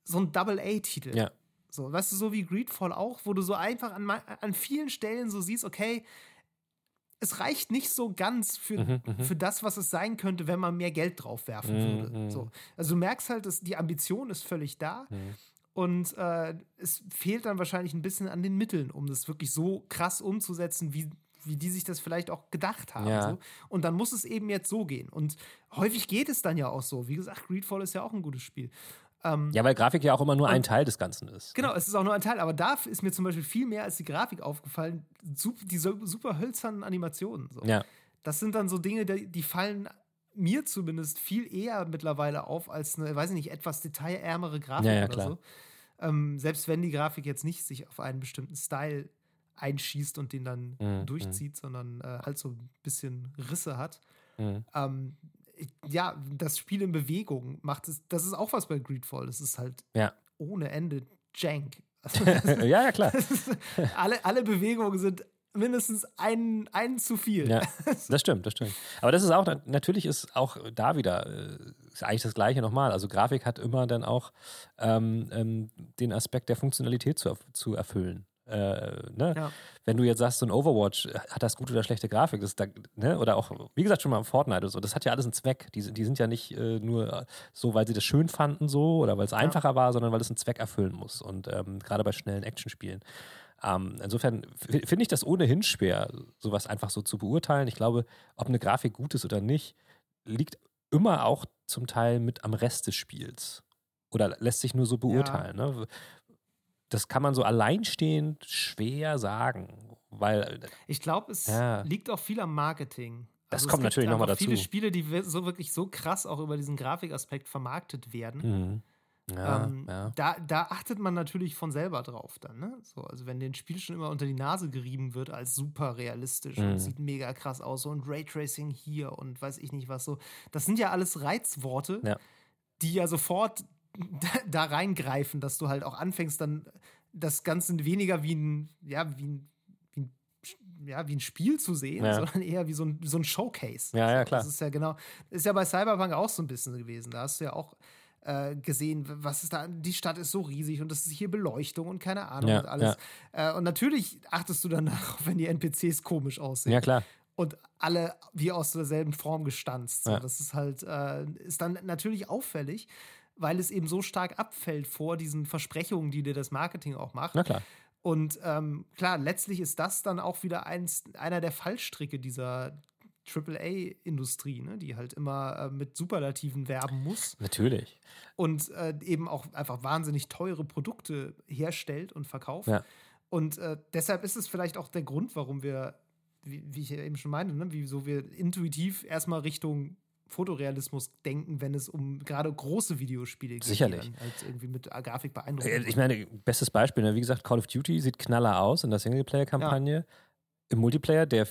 [SPEAKER 1] so ein Double-A-Titel.
[SPEAKER 2] Ja.
[SPEAKER 1] So, weißt du, so wie Greedfall auch, wo du so einfach an, an vielen Stellen so siehst, okay, es reicht nicht so ganz für,
[SPEAKER 2] Mhm, mhm.
[SPEAKER 1] für das, was es sein könnte, wenn man mehr Geld drauf werfen
[SPEAKER 2] Mhm,
[SPEAKER 1] würde.
[SPEAKER 2] mhm.
[SPEAKER 1] So. Also du merkst halt, dass die Ambition ist völlig da
[SPEAKER 2] Mhm.
[SPEAKER 1] und äh, es fehlt dann wahrscheinlich ein bisschen an den Mitteln, um das wirklich so krass umzusetzen, wie, wie die sich das vielleicht auch gedacht haben.
[SPEAKER 2] Ja.
[SPEAKER 1] So. Und dann muss es eben jetzt so gehen. Und häufig geht es dann ja auch so. Wie gesagt, Greedfall ist ja auch ein gutes Spiel. Ähm,
[SPEAKER 2] Ja, weil Grafik ja auch immer nur ein Teil des Ganzen ist.
[SPEAKER 1] Genau, es ist auch nur ein Teil, aber da ist mir zum Beispiel viel mehr als die Grafik aufgefallen, sup- die so- super hölzernen Animationen. So.
[SPEAKER 2] Ja.
[SPEAKER 1] Das sind dann so Dinge, die, fallen mir zumindest viel eher mittlerweile auf als eine, weiß ich nicht, etwas detailärmere Grafik
[SPEAKER 2] Ja, ja,
[SPEAKER 1] oder so. Ähm, selbst wenn die Grafik jetzt nicht sich auf einen bestimmten Style einschießt und den dann
[SPEAKER 2] Mhm,
[SPEAKER 1] durchzieht, sondern äh, halt so ein bisschen Risse hat.
[SPEAKER 2] Mhm.
[SPEAKER 1] Ähm, ja, das Spiel in Bewegung macht es, das ist auch was bei Greedfall. Das ist halt
[SPEAKER 2] Ja.
[SPEAKER 1] ohne Ende Jank. Also,
[SPEAKER 2] ja, ja, klar.
[SPEAKER 1] alle, alle Bewegungen sind mindestens einen, einen zu viel.
[SPEAKER 2] Ja, das stimmt, das stimmt. Aber das ist auch, natürlich ist auch da wieder, äh, ist eigentlich das Gleiche nochmal. Also Grafik hat immer dann auch ähm, ähm, den Aspekt der Funktionalität zu, zu erfüllen. Äh, ne?
[SPEAKER 1] Ja.
[SPEAKER 2] Wenn du jetzt sagst, so ein Overwatch, äh, hat das gute oder schlechte Grafik? Das ist da, ne? Oder auch, wie gesagt, schon mal im Fortnite oder so, das hat ja alles einen Zweck. Die, sind- die sind ja nicht äh, nur so, weil sie das schön fanden, so oder weil es einfacher war, sondern weil es einen Zweck erfüllen muss. Und ähm, gerade bei schnellen Actionspielen. Ähm, insofern finde ich das ohnehin schwer, sowas einfach so zu beurteilen. Ich glaube, ob eine Grafik gut ist oder nicht, liegt immer auch zum Teil mit am Rest des Spiels. Oder lässt sich nur so beurteilen. Ne? Das kann man so alleinstehend schwer sagen, weil
[SPEAKER 1] Ich glaube, es
[SPEAKER 2] Ja.
[SPEAKER 1] liegt auch viel am Marketing.
[SPEAKER 2] Das
[SPEAKER 1] Also es
[SPEAKER 2] kommt natürlich noch mal
[SPEAKER 1] einfach Viele
[SPEAKER 2] dazu.
[SPEAKER 1] Spiele, die so wirklich so krass auch über diesen Grafikaspekt vermarktet werden.
[SPEAKER 2] Mhm. Ja,
[SPEAKER 1] ähm,
[SPEAKER 2] ja.
[SPEAKER 1] Da, da achtet man natürlich von selber drauf dann. Ne? So, also wenn dem Spiel schon immer unter die Nase gerieben wird als super realistisch
[SPEAKER 2] Mhm.
[SPEAKER 1] und sieht mega krass aus so und Raytracing hier und weiß ich nicht was so. Das sind ja alles Reizworte,
[SPEAKER 2] Ja.
[SPEAKER 1] die ja sofort da reingreifen, dass du halt auch anfängst dann das Ganze weniger wie ein, ja, wie ein, wie ein, ja, wie ein Spiel zu sehen,
[SPEAKER 2] Ja.
[SPEAKER 1] sondern eher wie so ein, so ein Showcase.
[SPEAKER 2] Ja, ja, klar.
[SPEAKER 1] Das ist ja genau, ist ja bei Cyberpunk auch so ein bisschen gewesen. Da hast du ja auch äh, gesehen, was ist da, die Stadt ist so riesig und das ist hier Beleuchtung und keine Ahnung
[SPEAKER 2] Ja,
[SPEAKER 1] und alles. Äh, und natürlich achtest du dann darauf, wenn die NPCs komisch aussehen
[SPEAKER 2] ja, klar.
[SPEAKER 1] und alle wie aus derselben Form gestanzt. So,
[SPEAKER 2] Ja.
[SPEAKER 1] Das ist halt, äh, ist dann natürlich auffällig, weil es eben so stark abfällt vor diesen Versprechungen, die dir das Marketing auch macht.
[SPEAKER 2] Na klar.
[SPEAKER 1] Und ähm, klar, letztlich ist das dann auch wieder eins, einer der Fallstricke dieser, AAA-Industrie, ne? die halt immer äh, mit Superlativen werben muss.
[SPEAKER 2] Natürlich.
[SPEAKER 1] Und äh, eben auch einfach wahnsinnig teure Produkte herstellt und verkauft. Ja. Und äh, deshalb ist es vielleicht auch der Grund, warum wir, wie, wie ich eben schon meinte, ne? wieso wir intuitiv erstmal Richtung Fotorealismus denken, wenn es um gerade große Videospiele geht.
[SPEAKER 2] Sicherlich.
[SPEAKER 1] Als irgendwie mit Grafik beeindruckt.
[SPEAKER 2] Äh, ich meine, bestes Beispiel, ne? wie gesagt, Call of Duty sieht knaller aus in der Singleplayer-Kampagne. Ja. Im Multiplayer, der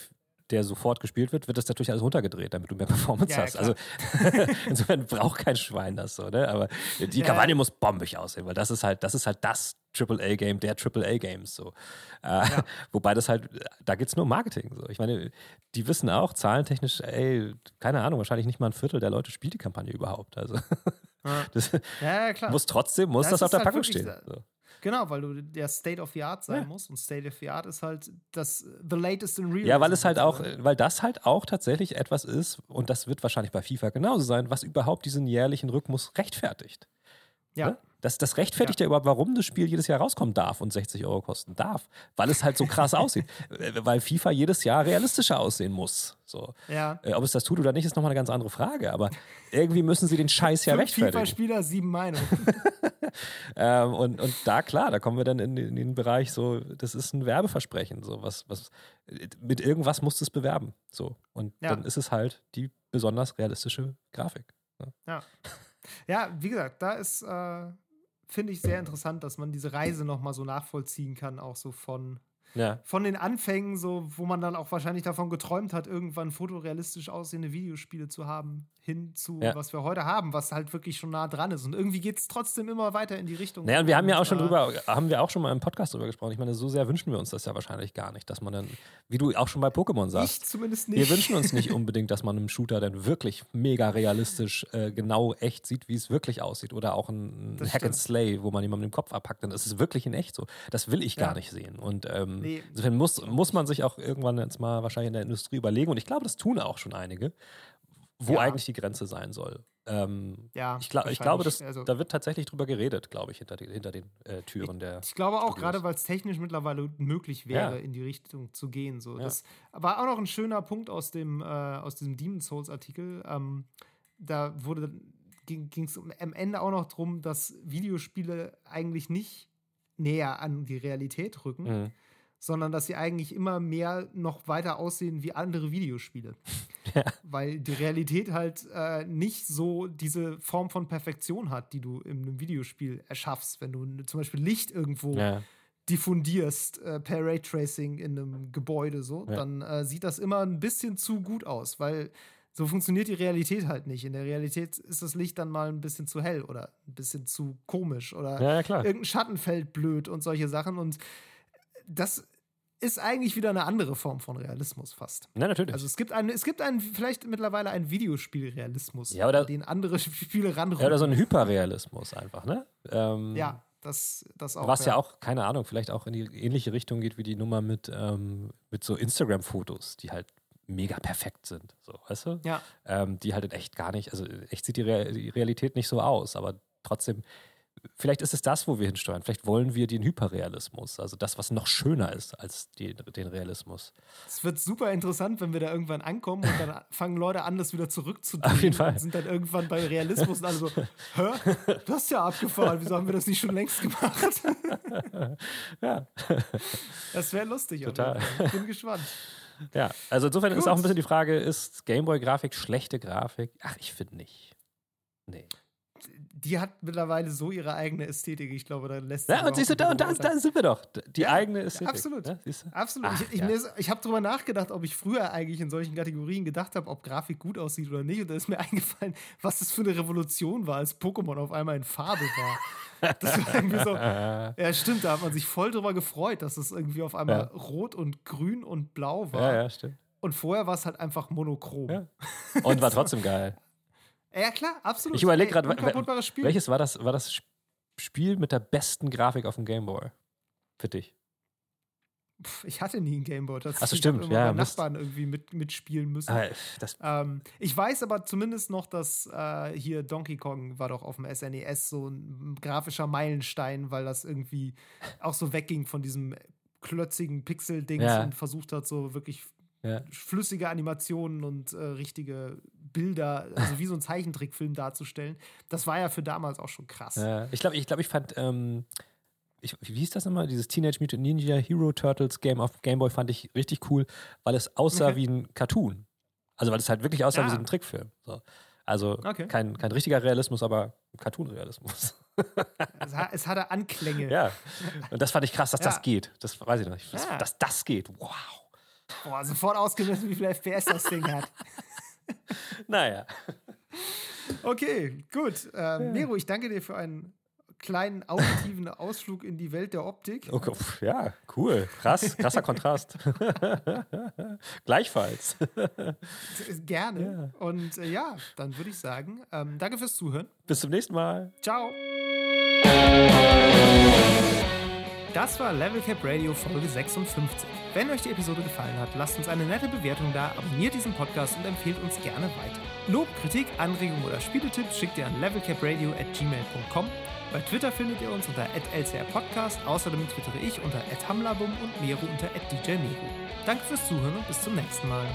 [SPEAKER 2] der sofort gespielt wird, wird das natürlich alles runtergedreht, damit du mehr Performance ja, hast. also insofern braucht kein Schwein das so, ne? Aber die ja. Kampagne muss bombig aussehen, weil das ist halt, das ist halt das AAA-Game der AAA-Games so. Äh, ja. Wobei das halt, da geht es nur um Marketing. So. Ich meine, die wissen auch, zahlentechnisch, ey, keine Ahnung, wahrscheinlich nicht mal ein Viertel der Leute spielt die Kampagne überhaupt. Also das ja, klar. muss trotzdem, muss das, das auf der halt Packung stehen. So.
[SPEAKER 1] Genau, weil du der State of the Art sein ja. musst. Und State of the Art ist halt das The Latest in Real.
[SPEAKER 2] Ja, weil es halt auch, weil das halt auch tatsächlich etwas ist, und das wird wahrscheinlich bei FIFA genauso sein, was überhaupt diesen jährlichen Rhythmus rechtfertigt. Ja. Ne? Das, das rechtfertigt ja. ja. überhaupt, warum das Spiel jedes Jahr rauskommen darf und 60 Euro kosten darf. Weil es halt so krass aussieht. Weil FIFA jedes Jahr realistischer aussehen muss. So. Ja. Äh, ob es das tut oder nicht, ist nochmal eine ganz andere Frage. Aber irgendwie müssen sie den Scheiß ja rechtfertigen.
[SPEAKER 1] FIFA-Spieler, sieben Meinungen.
[SPEAKER 2] ähm, und, und da, klar, da kommen wir dann in, in, den Bereich so, das ist ein Werbeversprechen. So, was, was, mit irgendwas musst du es bewerben. So. Und ja. dann ist es halt die besonders realistische Grafik.
[SPEAKER 1] Ne? Ja. Ja, wie gesagt, da ist, äh, finde ich sehr interessant, dass man diese Reise nochmal so nachvollziehen kann, auch so von ja. Von den Anfängen, so, wo man dann auch wahrscheinlich davon geträumt hat, irgendwann fotorealistisch aussehende Videospiele zu haben, hin zu ja. was wir heute haben, was halt wirklich schon nah dran ist. Und irgendwie geht es trotzdem immer weiter in die Richtung.
[SPEAKER 2] Naja, und wir haben ja auch schon drüber, haben wir auch schon mal im Podcast drüber gesprochen. Ich meine, so sehr wünschen wir uns das ja wahrscheinlich gar nicht, dass man dann, wie du auch schon bei Pokémon sagst.
[SPEAKER 1] Ich zumindest nicht.
[SPEAKER 2] Wir wünschen uns nicht unbedingt, dass man im Shooter dann wirklich mega realistisch äh, genau echt sieht, wie es wirklich aussieht. Oder auch ein, ein Hack and Slay, wo man jemanden den Kopf abpackt, dann ist es wirklich in echt so. Das will ich ja. gar nicht sehen. Und ähm, nee. insofern muss, muss man sich auch irgendwann jetzt mal wahrscheinlich in der Industrie überlegen. Und ich glaube, das tun auch schon einige wo ja. eigentlich die Grenze sein soll. Ähm, ja, ich, glaub, ich glaube, dass, also, da wird tatsächlich drüber geredet, glaube ich, hinter, die, hinter den äh, Türen der.
[SPEAKER 1] Ich glaube auch, gerade weil es technisch mittlerweile möglich wäre, ja. in die Richtung zu gehen. So. Ja. Das war auch noch ein schöner Punkt aus, dem, äh, aus diesem Demon Souls-Artikel. Ähm, da wurde ging es am Ende auch noch darum, dass Videospiele eigentlich nicht näher an die Realität rücken, mhm sondern dass sie eigentlich immer mehr noch weiter aussehen wie andere Videospiele. Ja. Weil die Realität halt äh, nicht so diese Form von Perfektion hat, die du in einem Videospiel erschaffst. Wenn du zum Beispiel Licht irgendwo ja. diffundierst äh, per Raytracing in einem Gebäude, so, ja. dann äh, sieht das immer ein bisschen zu gut aus, weil so funktioniert die Realität halt nicht. In der Realität ist das Licht dann mal ein bisschen zu hell oder ein bisschen zu komisch oder irgendein Schattenfeld blöd und solche Sachen. Und das ist eigentlich wieder eine andere Form von Realismus fast.
[SPEAKER 2] Ja, natürlich.
[SPEAKER 1] Also es gibt einen, es gibt einen, vielleicht mittlerweile einen Videospielrealismus,
[SPEAKER 2] ja, oder,
[SPEAKER 1] den andere Spiele ranrücken.
[SPEAKER 2] Ja, oder so ein Hyperrealismus einfach, ne?
[SPEAKER 1] Ähm, ja, das, das auch.
[SPEAKER 2] Was ja. ja. auch, keine Ahnung, vielleicht auch in die ähnliche Richtung geht wie die Nummer mit, ähm, mit so Instagram-Fotos, die halt mega perfekt sind, so, weißt du?
[SPEAKER 1] Ja.
[SPEAKER 2] Ähm, die halt in echt gar nicht, also echt sieht die, Re die Realität nicht so aus, aber trotzdem vielleicht ist es das, wo wir hinsteuern. Vielleicht wollen wir den Hyperrealismus, also das, was noch schöner ist als die, den Realismus.
[SPEAKER 1] Es wird super interessant, wenn wir da irgendwann ankommen und dann fangen Leute an, das wieder zurückzudrehen.
[SPEAKER 2] Auf jeden Fall.
[SPEAKER 1] Und sind dann irgendwann bei Realismus und alle so, hä? Das ist ja abgefahren. Wieso haben wir das nicht schon längst gemacht?
[SPEAKER 2] ja.
[SPEAKER 1] Das wäre lustig.
[SPEAKER 2] Total.
[SPEAKER 1] Ich bin gespannt.
[SPEAKER 2] Ja, also insofern Gut. ist auch ein bisschen die Frage, ist Gameboy-Grafik schlechte Grafik? Ach, ich finde nicht. Nee
[SPEAKER 1] die hat mittlerweile so ihre eigene Ästhetik. Ich glaube, da lässt
[SPEAKER 2] sich. Ja, und siehst du, da, und da, da, sind wir doch. Die ja, eigene Ästhetik.
[SPEAKER 1] Absolut. Ja, absolut. Ach, ich, ich, ja. ich habe darüber nachgedacht, ob ich früher eigentlich in solchen Kategorien gedacht habe, ob Grafik gut aussieht oder nicht. Und da ist mir eingefallen, was das für eine Revolution war, als Pokémon auf einmal in Farbe war. Das war irgendwie so. Ja, stimmt, da hat man sich voll drüber gefreut, dass es irgendwie auf einmal rot und grün und blau war.
[SPEAKER 2] Ja, ja, stimmt.
[SPEAKER 1] Und vorher war es halt einfach monochrom.
[SPEAKER 2] Und war trotzdem geil.
[SPEAKER 1] Ja, klar, absolut.
[SPEAKER 2] Ich überlege gerade, welches war das, war das Spiel mit der besten Grafik auf dem Gameboy? Für dich?
[SPEAKER 1] Ich hatte nie einen Gameboy.
[SPEAKER 2] Achso, stimmt. Ich ja,
[SPEAKER 1] Nachbarn irgendwie mit, mitspielen müssen.
[SPEAKER 2] Ah,
[SPEAKER 1] ähm, ich weiß aber zumindest noch, dass äh, hier Donkey Kong war doch auf dem SNES e so ein grafischer Meilenstein, weil das irgendwie auch so wegging von diesem klötzigen Pixel-Dings ja. und versucht hat, so wirklich ja. flüssige Animationen und äh, richtige Bilder, also wie so ein Zeichentrickfilm darzustellen. Das war ja für damals auch schon krass.
[SPEAKER 2] Ja, ich glaube, ich, glaub, ich fand, ähm, ich, wie hieß das nochmal? Dieses Teenage Mutant Ninja Hero Turtles Game auf Game Boy fand ich richtig cool, weil es aussah okay. wie ein Cartoon. Also weil es halt wirklich aussah ja. wie so ein Trickfilm. So. Also okay. kein, kein richtiger Realismus, aber Cartoon-Realismus.
[SPEAKER 1] es, hat, es hatte Anklänge.
[SPEAKER 2] Ja. Und das fand ich krass, dass ja. das geht. Das weiß ich noch nicht. Dass, dass das geht. Wow.
[SPEAKER 1] Boah, sofort ausgemessen, wie viel FPS das Ding hat.
[SPEAKER 2] naja.
[SPEAKER 1] Okay, gut. Ähm, Nero, ich danke dir für einen kleinen auditiven Ausflug in die Welt der Optik.
[SPEAKER 2] Okay, ja, cool. Krass, krasser Kontrast. Gleichfalls.
[SPEAKER 1] Gerne. Ja. Und äh, ja, dann würde ich sagen, ähm, danke fürs Zuhören.
[SPEAKER 2] Bis zum nächsten Mal.
[SPEAKER 1] Ciao. Das war Level Cap Radio Folge 56. Wenn euch die Episode gefallen hat, lasst uns eine nette Bewertung da, abonniert diesen Podcast und empfehlt uns gerne weiter. Lob, Kritik, Anregungen oder Spieletipps schickt ihr an levelcapradio at gmail.com. Bei Twitter findet ihr uns unter @lcrpodcast. Außerdem twittere ich unter @hamlabum und Mero unter @djmero. Danke fürs Zuhören und bis zum nächsten Mal.